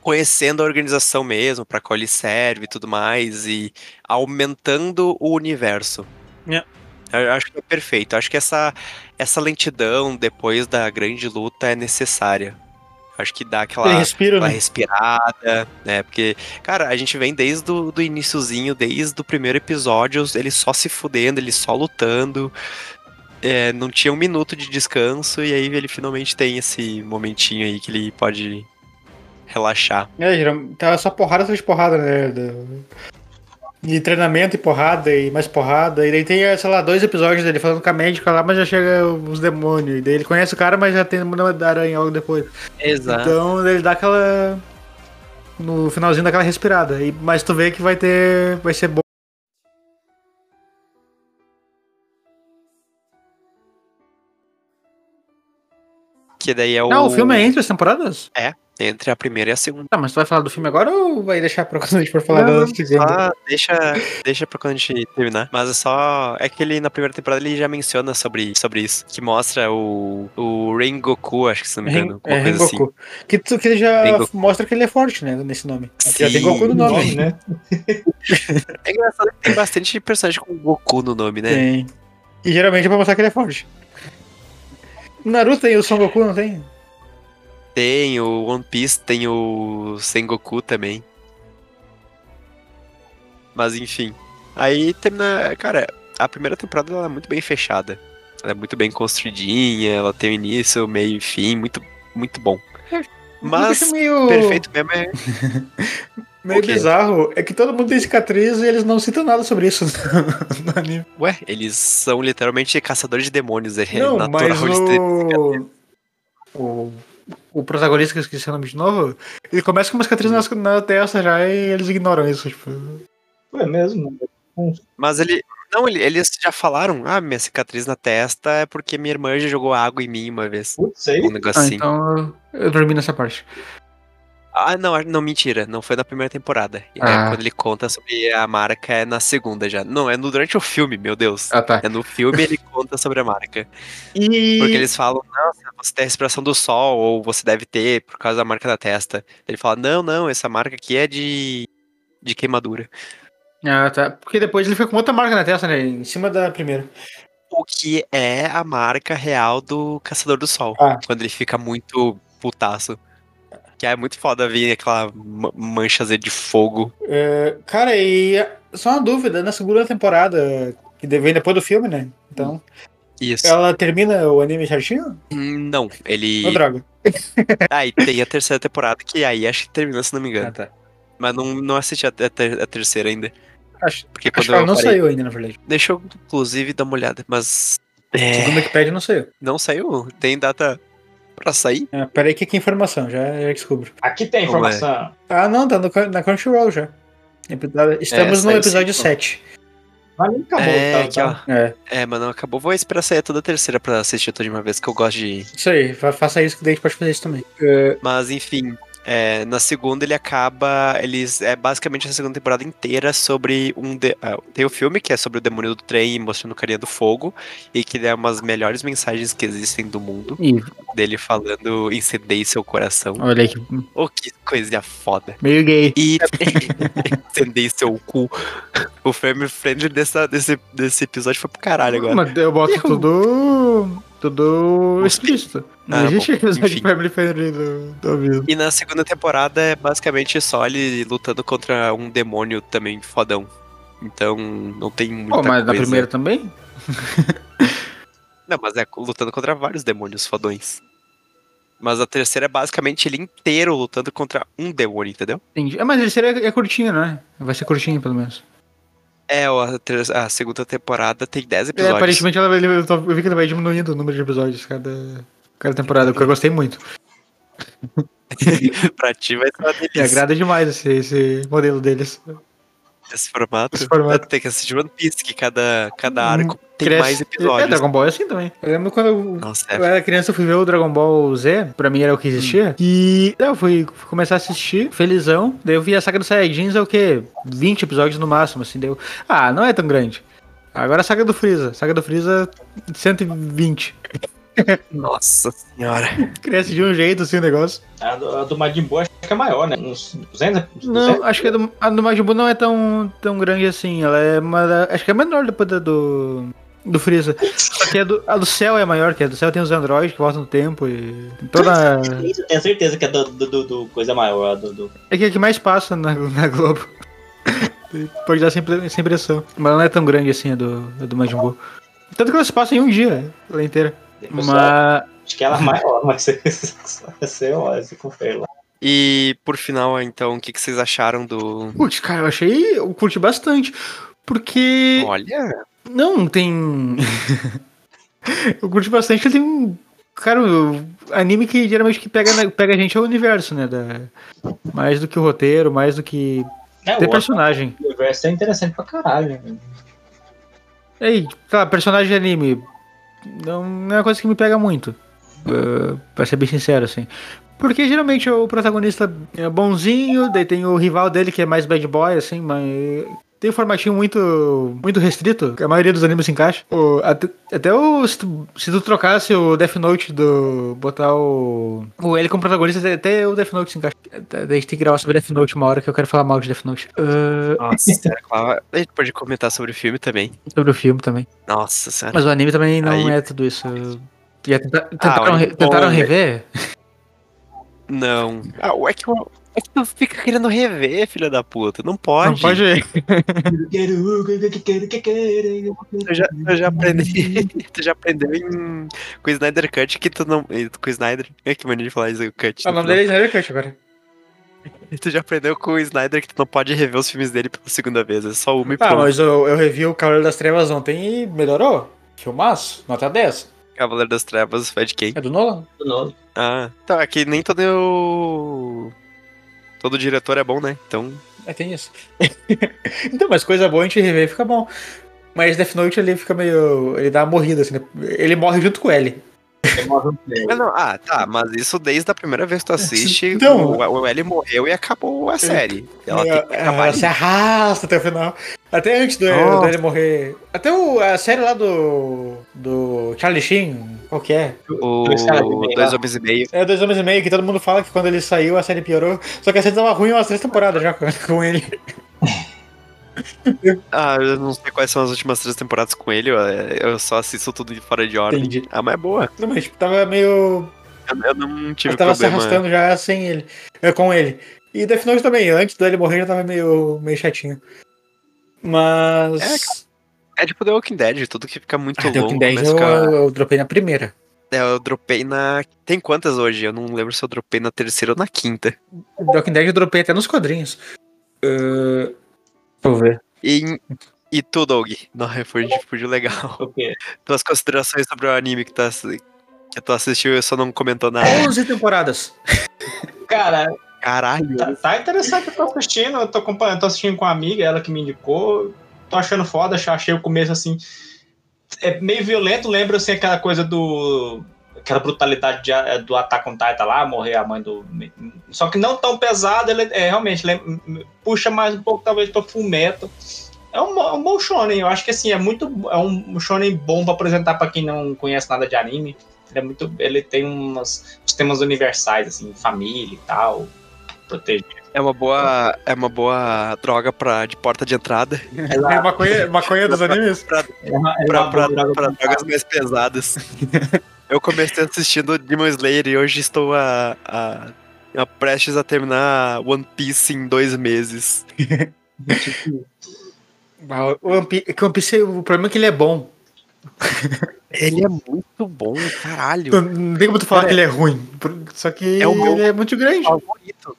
conhecendo a organização mesmo, pra qual ele serve e tudo mais, e aumentando o universo. Yeah. Eu acho que é perfeito. Eu acho que essa, essa lentidão depois da grande luta é necessária. Acho que dá aquela, aquela né? respirada, né? Porque, cara, a gente vem desde o do iniciozinho, desde o primeiro episódio, ele só se fudendo, ele só lutando. É, não tinha um minuto de descanso, e aí ele finalmente tem esse momentinho aí que ele pode relaxar. É, geral- tava só porrada atrás de porrada, né? Do- E treinamento e porrada e mais porrada. E daí tem, sei lá, dois episódios dele falando com a médica lá, mas já chega os demônios. E daí ele conhece o cara, mas já tem o nome da aranha logo depois. Exato. Então ele dá aquela. No finalzinho daquela respirada. E, mas tu vê que vai ter. Vai ser bom. Que daí é o. Não, o filme é entre as temporadas? É, entre a primeira e a segunda. Tá, mas tu vai falar do filme agora ou vai deixar pra quando a gente for falar Não, da segunda? só deixa, deixa pra quando a gente terminar. Mas é só. É que ele na primeira temporada ele já menciona sobre, sobre isso. Que mostra o. O Rengoku, acho que se não me engano. Ren- é, coisa Rengoku. Que, tu- que ele já Rengoku. mostra que ele é forte, né? Nesse nome. Já tem Sim. Goku no nome. Nome, né? É engraçado que tem bastante personagem com Goku no nome, né? Tem. E geralmente é pra mostrar que ele é forte. Naruto tem o Son Goku, não tem? Tem o One Piece, tem o Sengoku também. Mas enfim. Aí termina. Cara, a primeira temporada ela é muito bem fechada. Ela é muito bem construidinha, ela tem o início, meio e fim, muito, muito bom. Mas Isso é meio, perfeito mesmo é. meio O bizarro. É que todo mundo tem cicatriz e eles não citam nada sobre isso no anime. Ué, eles são literalmente caçadores de demônios. É Não, natural mas o... o... O protagonista, que eu esqueci o nome de novo, ele começa com uma cicatriz na, na testa já e eles ignoram isso. Tipo, É mesmo. Mas ele. Não, ele- eles já falaram, ah, minha cicatriz na testa é porque minha irmã já jogou água em mim uma vez. Putz, aí. Um negócio ah, assim. então eu dormi nessa parte. Ah, não, não, mentira. Não foi na primeira temporada. É Ah. quando ele conta sobre a marca é na segunda já. Não, é no, durante o filme, meu Deus. Ah, tá. É no filme ele conta sobre a marca. E... Porque eles falam, nossa, você tem a respiração do sol, ou você deve ter por causa da marca da testa. Ele fala, não, não, essa marca aqui é de. de queimadura. Ah, tá. Porque depois ele fica com outra marca na testa, né? Em cima da primeira. O que é a marca real do Caçador do Sol. Ah. Quando ele fica muito putaço. Que é muito foda ver aquela ma- mancha de fogo. É, cara, e só uma dúvida, na segunda temporada, que vem depois do filme, né? Então, Isso. ela termina o anime certinho? Hum, Não, ele. Ô, droga. Ah, e tem a terceira temporada, que aí acho que terminou, se não me engano. Ah, tá. Mas não, não assisti a, ter- a terceira ainda. Acho, Porque acho quando que ela não parei- saiu ainda, na verdade. Deixa eu, inclusive, dar uma olhada. Mas. É, Segundo Wikipedia, não saiu. não saiu? Tem data pra sair? Ah, peraí que aqui é informação, já, já descubro. Aqui tem é? informação. Ah, não, tá no, na Crunchyroll já. Episódio- Estamos no saiu episódio sim, 7. Mas nem acabou, é, tá, aqui, tá? É, É, mas não acabou. Vou esperar sair toda a terceira pra assistir tudo de uma vez, que eu gosto de. isso aí, fa- faça isso que daí a gente pode fazer isso também. É, Mas enfim, é, na segunda ele acaba. Eles. É basicamente a segunda temporada inteira sobre um. de- ah, tem o filme que é sobre o demônio do trem mostrando o carinha do fogo. E que ele é umas melhores mensagens que existem do mundo. Ih, Dele falando incendei seu coração. olha que Oh, que coisinha foda. meio gay. E incendei seu cu. O frame friendly dessa, desse, desse episódio foi pro caralho agora. Mas eu boto tudo. Tudo explícito. Não Ah, existe bom, episódio enfim. Family Friendly do, do aviso. E na segunda temporada é basicamente só ele lutando contra um demônio também fodão. Então não tem muita Pô, mas na coisa. primeira também? Não, mas é lutando contra vários demônios fodões. Mas a terceira é basicamente ele inteiro lutando contra um demônio, entendeu? Entendi. Ah, mas ele seria é curtinho, né? Vai ser curtinho, pelo menos. É, a, ter- a segunda temporada tem 10 É, episódios. aparentemente ela, ele, eu, tô- eu vi que ele vai diminuindo o número de episódios cada, cada temporada, porque eu gostei muito. pra ti vai ser uma Me delícia agrada demais esse, esse modelo deles. Esse formato. Esse formato. Tem que assistir One Piece, que cada, cada arco tem Cresce- mais É, episódios. Dragon Ball é assim também. Eu lembro quando eu, Nossa, eu é. era criança, eu fui ver o Dragon Ball Z, pra mim era o que existia. E eu fui começar a assistir, felizão. Daí eu vi a saga dos Saiyajins, é o quê? 20 episódios no máximo, assim. Deu. Ah, não é tão grande. Agora a saga do Freeza. Saga do Freeza, 120. Nossa senhora. Cresce de um jeito, assim, o negócio. A do, a do Majin Buu acho que é maior, né? Uns 200, uns 200? Não, acho que a do, a do Majin Buu não é tão, tão grande assim. Ela é uma, acho que é menor depois da do do Freeza. Só que a do, a do céu é maior, que a do céu tem os androides que voltam no tempo e tem toda tenho certeza que é do, do, do- do coisa maior. Do, do... é que é a que mais passa na, na Globo. Pode dar essa impre- essa impressão. Mas ela não é tão grande assim a do, a do Majin Buu. Tanto que ela se passa em um dia, ela inteira. Depois Mas Acho que ela é maior, mas você, olha, você confere lá. E por final, então, o que, que vocês acharam do. Putz, cara, eu achei. Eu curti bastante. Porque. Olha. Não, tem. eu curti bastante, ele tem um. Cara, o anime que geralmente que pega, na- pega a gente é o universo, né? Da... Mais do que o roteiro, mais do que. É, Tem o personagem. universo é interessante pra caralho. né? Aí, tá, personagem de anime. Não, é uma coisa que me pega muito. Uh, pra ser bem sincero, assim. Porque geralmente o protagonista é bonzinho, daí tem o rival dele que é mais bad boy, assim, mas. Tem um formatinho muito, muito restrito, que a maioria dos animes se encaixa. O- até, até o, se, tu, se tu trocasse o Death Note do. botar o. o ele como protagonista, até o Death Note se encaixa. A gente tem que gravar sobre Death Note uma hora que eu quero falar mal de Death Note. Uh, Nossa Clara. A gente pode comentar sobre o filme também. sobre o filme também. Nossa senhora. Mas o anime também não Aí- é tudo isso. Já tenta- tentaram, o re- anime tentaram bom, né? rever? Não. Ah, é que, eu- é que tu fica querendo rever, filha da puta. Não pode. Não pode ver. Tu já, tu já aprendi. tu já aprendeu em. Com o Snyder Cut que tu não. Com o Snyder. É que mania de falar isso, o Cut. o nome dele é Snyder Cut agora. Tu já aprendeu com o Snyder que tu não pode rever os filmes dele pela segunda vez. É só uma e Ah, pronto. mas eu, eu revi o Cavaleiro das Trevas ontem e melhorou. Filmaço, nota 10. Cavaleiro das Trevas foi de quem? É do Nolan? Ah, então é que nem todo. Todo diretor é bom, né? Então. É, tem isso. então, mas coisa boa a gente rever fica bom. Mas Death Note ele fica meio. Ele dá uma morrida, assim, né? Ele morre junto com ele. Ah, não, ah, tá, mas isso desde a primeira vez que tu assiste, Então- o, o L morreu e acabou a série. Ela tem que acabar Ela se arrasta até o final. Até antes do, Nossa. dele morrer. Até o, a série lá do. Do Charlie Sheen, qual que é? O meio Dois lá. Homens e Meio. É dois homens e meio, que todo mundo fala que quando ele saiu a série piorou. Só que a série tava ruim umas três temporadas já com ele. Ah, eu não sei quais são as últimas três temporadas com ele, eu, só assisto tudo de fora de ordem. Entendi. Ah, mas é boa. Não, mas tipo, tava meio. Eu, não tive Eu tava se problema. arrastando já sem ele. é, Com ele. E Death Note também, antes dele morrer já tava meio, meio chatinho. Mas. É tipo The Walking Dead, tudo que fica muito Ah, The longo. Walking Dead eu, a ficar- eu dropei na primeira. É, eu dropei na. Tem quantas hoje? Eu não lembro se eu dropei na terceira ou na quinta. The Walking Dead eu dropei até nos quadrinhos. Uh, deixa eu ver. E, e tu, Doug? Não, foi, foi legal. O quê? Tuas considerações sobre o anime que, tá, que tu assistiu e só não comentou nada. 11 temporadas. Cara, Caralho. tá, tá interessante eu tô assistindo, eu tô acompanhando, tô assistindo com uma amiga, ela que me indicou. Tô achando foda, achei o começo assim. É meio violento, lembra assim aquela coisa do. Aquela brutalidade de- do Attack on Titan lá, morrer a mãe do. Só que não tão pesado, ele é realmente lem- puxa mais um pouco, talvez, pra Fullmetal. É um, bo- um bom shonen, eu acho que assim, é muito. É um shonen bom pra apresentar pra quem não conhece nada de anime. Ele é muito. Ele tem umas, uns temas universais, assim, família e tal. Proteger. É uma boa, é uma boa droga pra, de porta de entrada É maconha, maconha dos animes? É uma- é pra, pra, pra drogas mais pesadas. Eu comecei assistindo Demon Slayer e hoje estou a, a, a prestes a terminar One Piece em dois meses. O One Piece, o One Piece, o problema é que ele é bom. Ele é muito bom, caralho. Não, não tem como tu falar que ele é ruim. Só que É o meu ele é muito grande. favorito.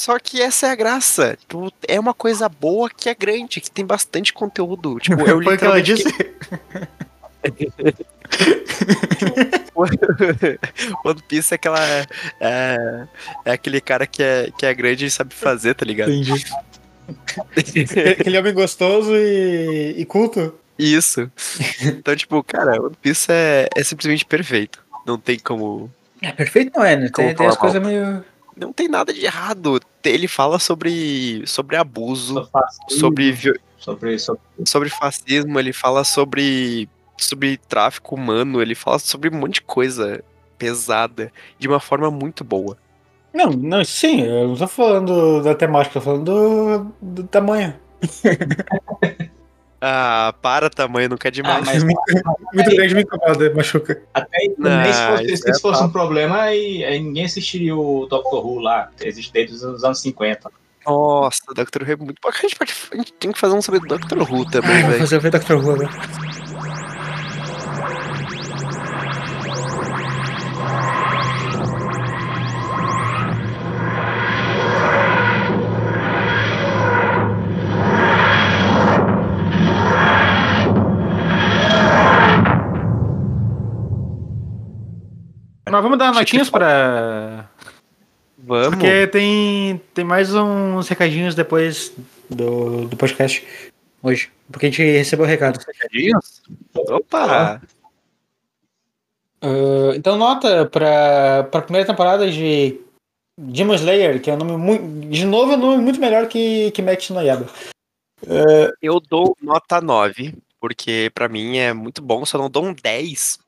Só que essa é a graça. Tipo, é uma coisa boa que é grande, que tem bastante conteúdo. Tipo, eu Foi o que ela disse. One Piece é aquela. É, é aquele cara que é, que é grande e sabe fazer, tá ligado? Entendi. Aquele homem gostoso e, e culto. Isso. Então, tipo, cara, One Piece é, é simplesmente perfeito. Não tem como. É perfeito, não é, né? Tem, tem as coisas meio. Não tem nada de errado. Ele fala sobre, sobre abuso, sobre, sobre, sobre sobre fascismo, ele fala sobre, sobre tráfico humano, ele fala sobre um monte de coisa pesada de uma forma muito boa. Não, não, sim, eu não tô falando da temática, tô falando do, do tamanho. Ah, para tamanho, nunca é Ah, demais. mas Muito grande me incomoda, machuca. até Não, nem se fosse, isso se é fosse um problema, aí, aí ninguém assistiria o Doctor Who lá. Existe desde os anos 50. Nossa, Dr. Who é muito bom. A gente, pode, a gente tem que fazer um sobre Dr. Who também, vou velho. fazer o Dr. Who agora. Mas vamos dar notinhas pra. Vamos. Porque tem, tem mais uns recadinhos depois do, do podcast hoje. Porque a gente recebeu o recado. Recadinhos? Opa! Ah, então, nota pra, pra primeira temporada de Demon Slayer, que é um nome muito. De novo, é um nome muito melhor que, que Max no Yaba. Eu dou nota 9, porque pra mim é muito bom, só não dou um 10.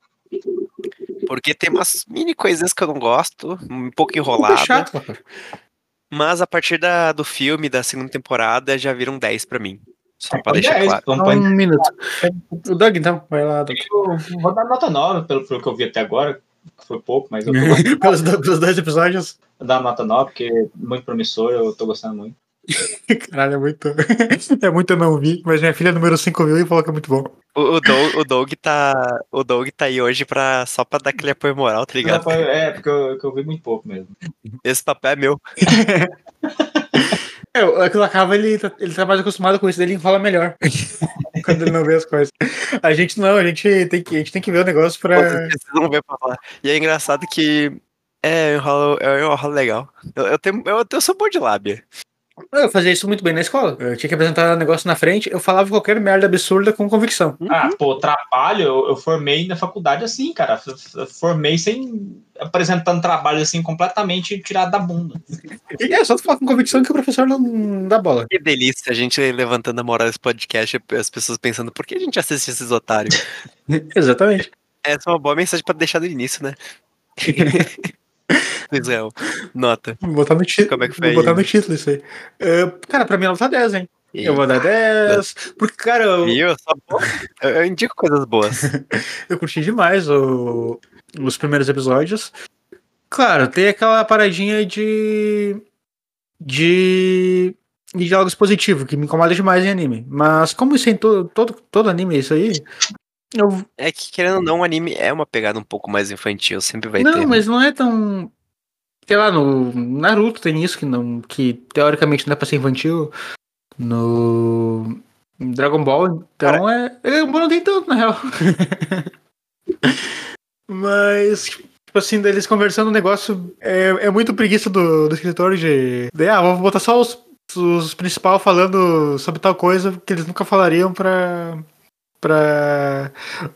Porque tem umas mini coisinhas que eu não gosto, um pouco É enrolada. chato. Mas a partir da, do filme, da segunda temporada, já viram 10 pra mim. Só pra Põe deixar 10, claro. então um minuto. O Doug, então, vai lá, Doug. Eu vou dar nota 9 pelo, pelo que eu vi até agora, que foi pouco, mas eu tô pelos, do- pelos dois episódios. Vou dar nota 9, porque é muito promissor, eu tô gostando muito. Caralho, é muito. é muito eu não vi, mas minha filha número 5 viu e falou que é muito bom. O, o, Doug, o, Doug tá, o Doug tá aí hoje pra, só pra dar aquele apoio moral, tá ligado? É, porque eu, que eu vi muito pouco mesmo. Esse papel é meu. É, o que acaba ele, tá- ele tá mais acostumado com isso, ele enrola melhor. quando ele não vê as coisas. A gente não, a gente tem que, a gente tem que ver o negócio pra. Vocês precisam ver pra falar. E é engraçado que. É, eu enrolo, eu enrolo legal. Eu, eu, tenho, eu, eu sou bom de lábia. Eu fazia isso muito bem na escola. Eu tinha que apresentar o negócio na frente, eu falava qualquer merda absurda com convicção. Ah, pô, trabalho, eu, eu formei na faculdade assim, cara. F- Formei sem. apresentando trabalho assim, completamente tirado da bunda. E é só tu falar com convicção que o professor não dá bola. Que delícia, a gente levantando a moral desse podcast, as pessoas pensando, por que a gente assiste esses otários? Exatamente. Essa é uma boa mensagem pra deixar no início, né? Israel, nota. Vou botar no título. Como é que foi Vou botar no título isso aí. É, cara, pra mim ela tá 10, hein? Eu vou dar 10. Porque, cara, eu. Eu, eu indico coisas boas. eu curti demais o- os primeiros episódios. Claro, tem aquela paradinha de. de. de diálogos positivos, que me incomoda demais em anime. Mas como isso é em todo, todo, todo anime, é isso aí. Eu- É que, querendo ou não, o anime é uma pegada um pouco mais infantil, sempre vai não, ter. mas não é tão. Sei lá, no Naruto tem isso que não. que teoricamente não é pra ser infantil. No. Dragon Ball, então é. Dragon Ball não tem tanto, na real. mas. Tipo assim, deles conversando um negócio. É, é muito preguiça do, do escritor de. de ah, vou botar só os, os principal falando sobre tal coisa que eles nunca falariam pra. Pra,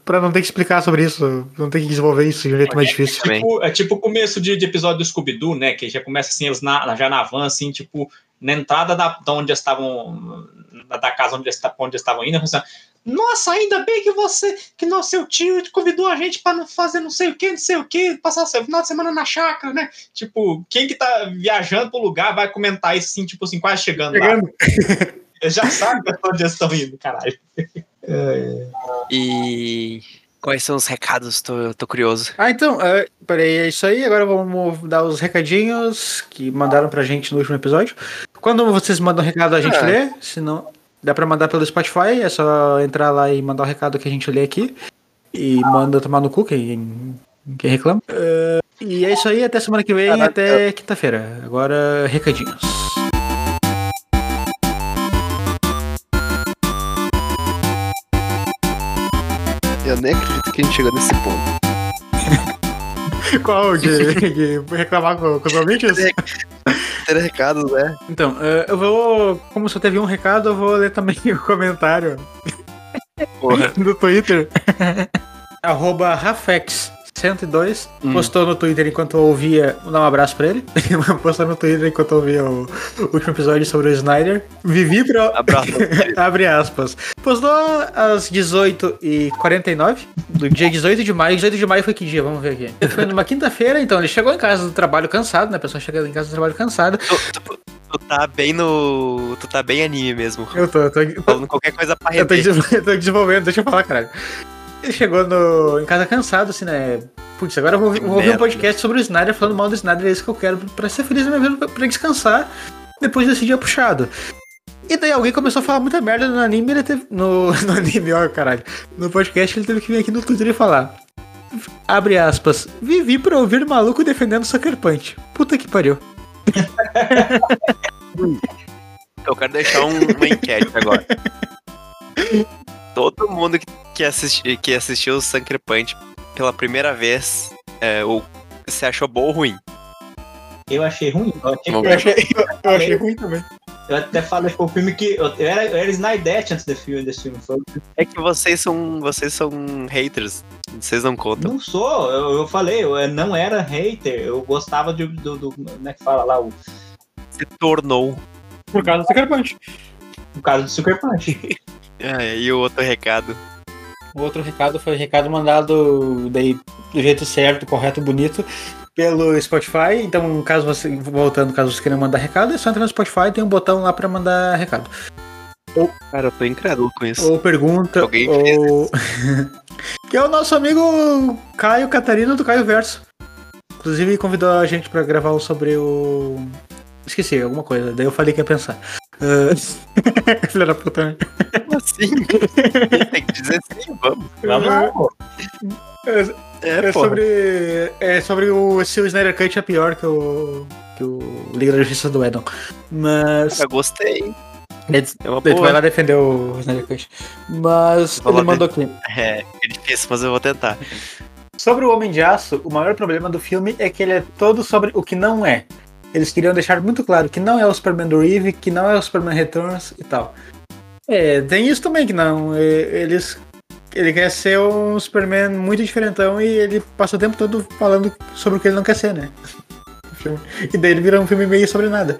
pra não ter que explicar sobre isso, não ter que desenvolver isso de um jeito mais difícil. Também. Tipo, é tipo o começo de, de episódio do Scooby-Doo, né? Que já começa assim, eles na, já na van, assim, tipo, na entrada da, da onde eles estavam. Da casa onde eles, esta- onde eles estavam indo, pensando, nossa, ainda bem que você, que nosso seu tio convidou a gente para não fazer não sei o que, não sei o que, passar o final de semana na chácara, né? Tipo, quem que tá viajando pro lugar vai comentar isso assim, tipo assim, quase chegando, lá. Chegando. Eles já sabem pra onde eles estão indo, caralho. E quais são os recados? Tô, tô curioso. Ah, então, é, peraí, é isso aí. Agora vamos dar os recadinhos que mandaram pra gente no último episódio. Quando vocês mandam recado, a gente Ah. lê. Se não, dá pra mandar pelo Spotify. É só entrar lá e mandar o recado que a gente lê aqui. E manda tomar no cu quem, quem reclama. É, e é isso aí. Até semana que vem. Caraca. Até quinta-feira. Agora, recadinhos. Eu nem acredito que a gente chegou nesse ponto. Qual? De, de reclamar com, com os ouvintes? Ter recados, né? Então, é, eu vou. Como só teve um recado, eu vou ler também o comentário Porra. do Twitter. Arroba Rafex102 Hum. postou no Twitter enquanto eu ouvia. Vou dar um abraço pra ele. postou no Twitter enquanto eu ouvia o, o último episódio sobre o Snyder. Vivi pra. Abraço. Abre aspas. Postou às 18h49, do dia 18 de maio. 18 de maio foi que dia? Vamos ver aqui. Foi numa quinta-feira, então ele chegou em casa do trabalho cansado, né? A pessoa chega em casa do trabalho cansada. tu, tá bem no. Tu tá bem anime mesmo. Eu tô, eu tô, Falando qualquer coisa pra Eu tô, eu tô desenvolvendo, deixa eu falar, caralho. Ele chegou no, em casa cansado, assim, né? Putz, agora eu vou, vou ouvir um podcast sobre o Snyder, falando mal do Snyder, é isso que eu quero pra ser feliz na minha vida, pra, pra descansar depois desse dia puxado. E daí alguém começou a falar muita merda no anime, ele teve. No, no anime, ó, caralho. No podcast ele teve que vir aqui no Twitter e falar. Abre aspas. Vivi pra ouvir maluco defendendo Sucker Punch. Puta que pariu. Eu quero deixar um- uma enquete agora. Todo mundo que, que, assisti, que assistiu o Sucker Punch pela primeira vez, é, o, você achou bom ou ruim? Eu achei ruim. Eu, achei Eu achei, eu, eu achei ruim também. eu até falei que foi o filme que. Eu, eu era, eu era Snydete antes desse filme, desse filme. Foi, É que vocês são, vocês são haters. Vocês não contam. Não sou, eu, eu falei, eu não era hater, eu gostava de, do, do. Como é que fala lá? O, Se tornou. Por causa do Sucker Punch. o caso do Super Punch. Ah, e o outro recado. O outro recado foi recado mandado daí do jeito certo, correto, bonito, pelo Spotify. Então, caso você, voltando, caso você queira mandar recado, é só entrar no Spotify, tem um botão lá pra mandar recado. Cara, eu tô incrédulo com isso. Ou pergunta, Alguém ou. que é o nosso amigo Caio Catarina do Caio Verso. Inclusive convidou a gente pra gravar um sobre o. Esqueci, alguma coisa. Daí eu falei que ia pensar. Ah, Filha da puta, né? Como assim? Tem que dizer sim, vamos. Vamos lá, pô. É, É porra. sobre, é sobre o, se o Snyder Cut é pior que o, que o Liga da Justiça do Edon. Mas. Eu gostei. É uma tu vai boa. lá defender o Snyder Cut. Mas ele mandou aqui. É, é difícil, mas eu vou tentar. Sobre o Homem de Aço, o maior problema do filme é que ele é todo sobre o que não é. Eles queriam deixar muito claro que não é o Superman do Reeve, que não é o Superman Returns e tal. É, tem isso também que não. é, Eles. Ele quer ser um Superman muito diferentão e ele passa o tempo todo falando sobre o que ele não quer ser, né? E daí ele vira um filme meio sobre nada.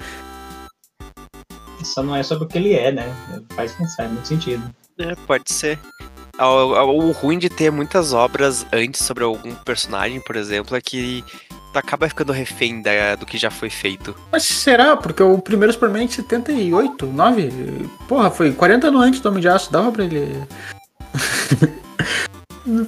Só não é sobre o que ele é, né? Faz pensar, é muito sentido. É, pode ser. O, ruim de ter muitas obras antes sobre algum personagem, por exemplo, é que tu acaba ficando refém da- do que já foi feito. Mas será? Porque o primeiro Superman é de 78, 9? Porra, foi 40 anos antes do Homem de Aço, dava pra ele.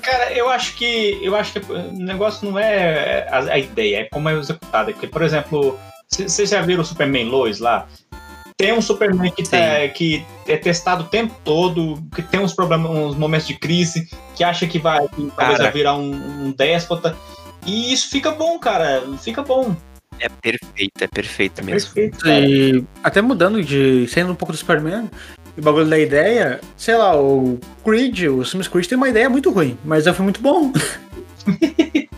Cara, eu acho que. Eu acho que o negócio não é a, a ideia, é como é executada. Porque, por exemplo, vocês já viram o Superman Lois lá? Tem um Superman que, tá, que é testado o tempo todo, que tem uns problemas, uns momentos de crise, que acha que vai, que talvez vai virar um, um déspota. E isso fica bom, cara. Fica bom. É perfeito, é perfeito mesmo. Perfeito, cara. E até mudando de. saindo um pouco do Superman, o bagulho da ideia, sei lá, o Creed, o Sims Creed tem uma ideia muito ruim, mas é um filme muito bom.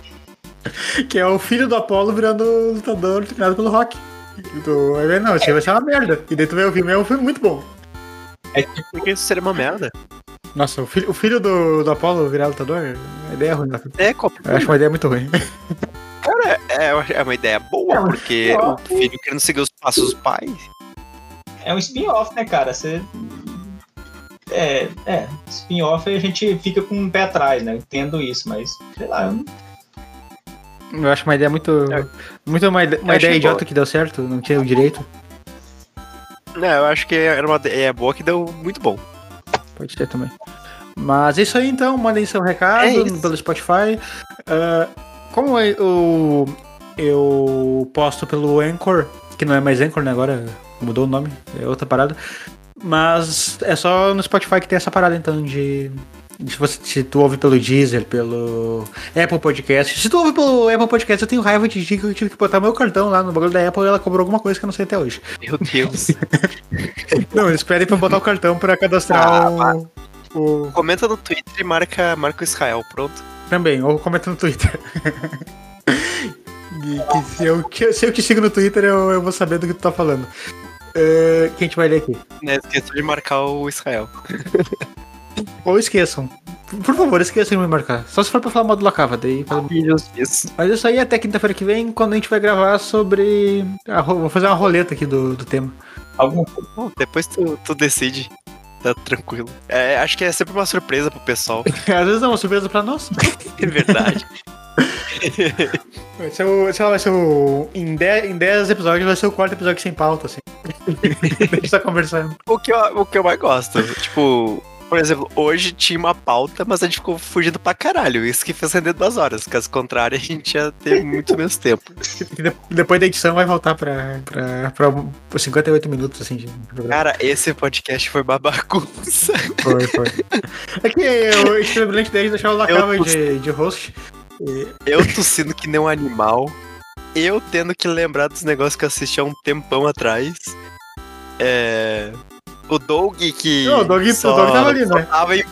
que é o filho do Apollo virando lutador treinado pelo Rock. Do, aí, não, isso aí vai ser uma merda. E daí tu vê o filme, é um filme muito bom. É tipo, que isso seria uma merda? Nossa, o filho, o filho do, do Apollo virar lutador, a ideia é ruim. né? É, copo. Eu acho uma ideia muito ruim. Cara, é, é uma ideia boa, É um porque o filho querendo seguir os passos dos pais. é um spin-off, né, cara? Você. É, é, spin-off a gente fica com um pé atrás, né? Eu entendo isso, mas sei lá, eu não Eu acho uma ideia muito. É. Muito uma, uma ideia idiota boa. que deu certo, não tinha o direito. Não, eu acho que era uma ideia boa que deu muito bom. Pode ter também. Mas é isso aí então, mandem seu recado É pelo Spotify. Ah, como eu, eu posto pelo Anchor, que não é mais Anchor, né? Agora mudou o nome, é outra parada. Mas é só no Spotify que tem essa parada então de. Se, você, se tu ouve pelo Deezer, pelo Apple Podcast. Se tu ouve pelo Apple Podcast, eu tenho raiva de ti que eu tive que botar meu cartão lá no bagulho da Apple e ela cobrou alguma coisa que eu não sei até hoje. Meu Deus. Não, eles pedem pra botar o cartão pra cadastrar Ah, o- o, Comenta no Twitter e marca, marca o Israel, pronto. Também, ou comenta no Twitter. Que se, eu, que- se eu te sigo no Twitter, eu, eu vou saber do que tu tá falando. Eh, quem a gente vai ler aqui? Não esqueça de marcar o Israel. Ou esqueçam. Por favor, esqueçam de me marcar. Só se for pra falar mal do Lacava, daí. Isso. Mas isso aí é até quinta-feira que vem, quando a gente vai gravar sobre. a ro- vou fazer uma roleta aqui do, do tema. algum Bom, depois tu, tu decide. Tá tranquilo. É, acho que é sempre uma surpresa pro pessoal. Às vezes é uma surpresa pra nós. É verdade. Ser o, sei lá, vai ser o. Em 10 em 10 episódios vai ser o quarto episódio sem pauta, assim. Deixa eu conversando. o, que eu, o que eu mais gosto, tipo, por exemplo, hoje tinha uma pauta, mas a gente ficou fugindo pra caralho. Isso que fez render duas horas. Caso contrário, a gente ia ter muito menos tempo. De- Depois da edição vai voltar pra, pra, pra, pra 58 minutos, assim. Cara, esse podcast foi uma bagunça. Foi, foi. É que eu estive lembrante dele de deixar o Lacava tô- de, de host. E- Eu tossindo que nem um animal. Eu tendo que lembrar dos negócios que eu assisti há um tempão atrás. É. O Doug que. Não, o Doug- o só, Doug tava ali, só né? Tava em,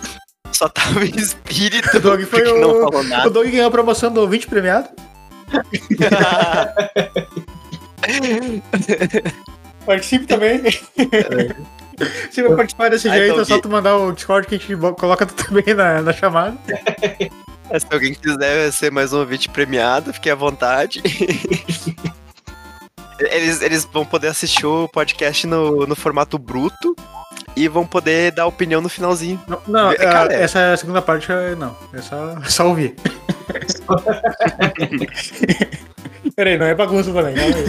só tava em espírito. O Doug foi o- não falou O nada. Doug ganhou a promoção do ouvinte premiado. Participe também. Se vai participar desse jeito, é Doug. só tu mandar o Discord que a gente coloca tu também na, na chamada. Se alguém quiser ser mais um ouvinte premiado, fique à vontade. Eles, eles vão poder assistir o podcast no, no formato bruto e vão poder dar opinião no finalzinho. Não, não, Cara, a- é. essa segunda parte é- não. É só, é só ouvir. Peraí, não é bagunça também. calma aí.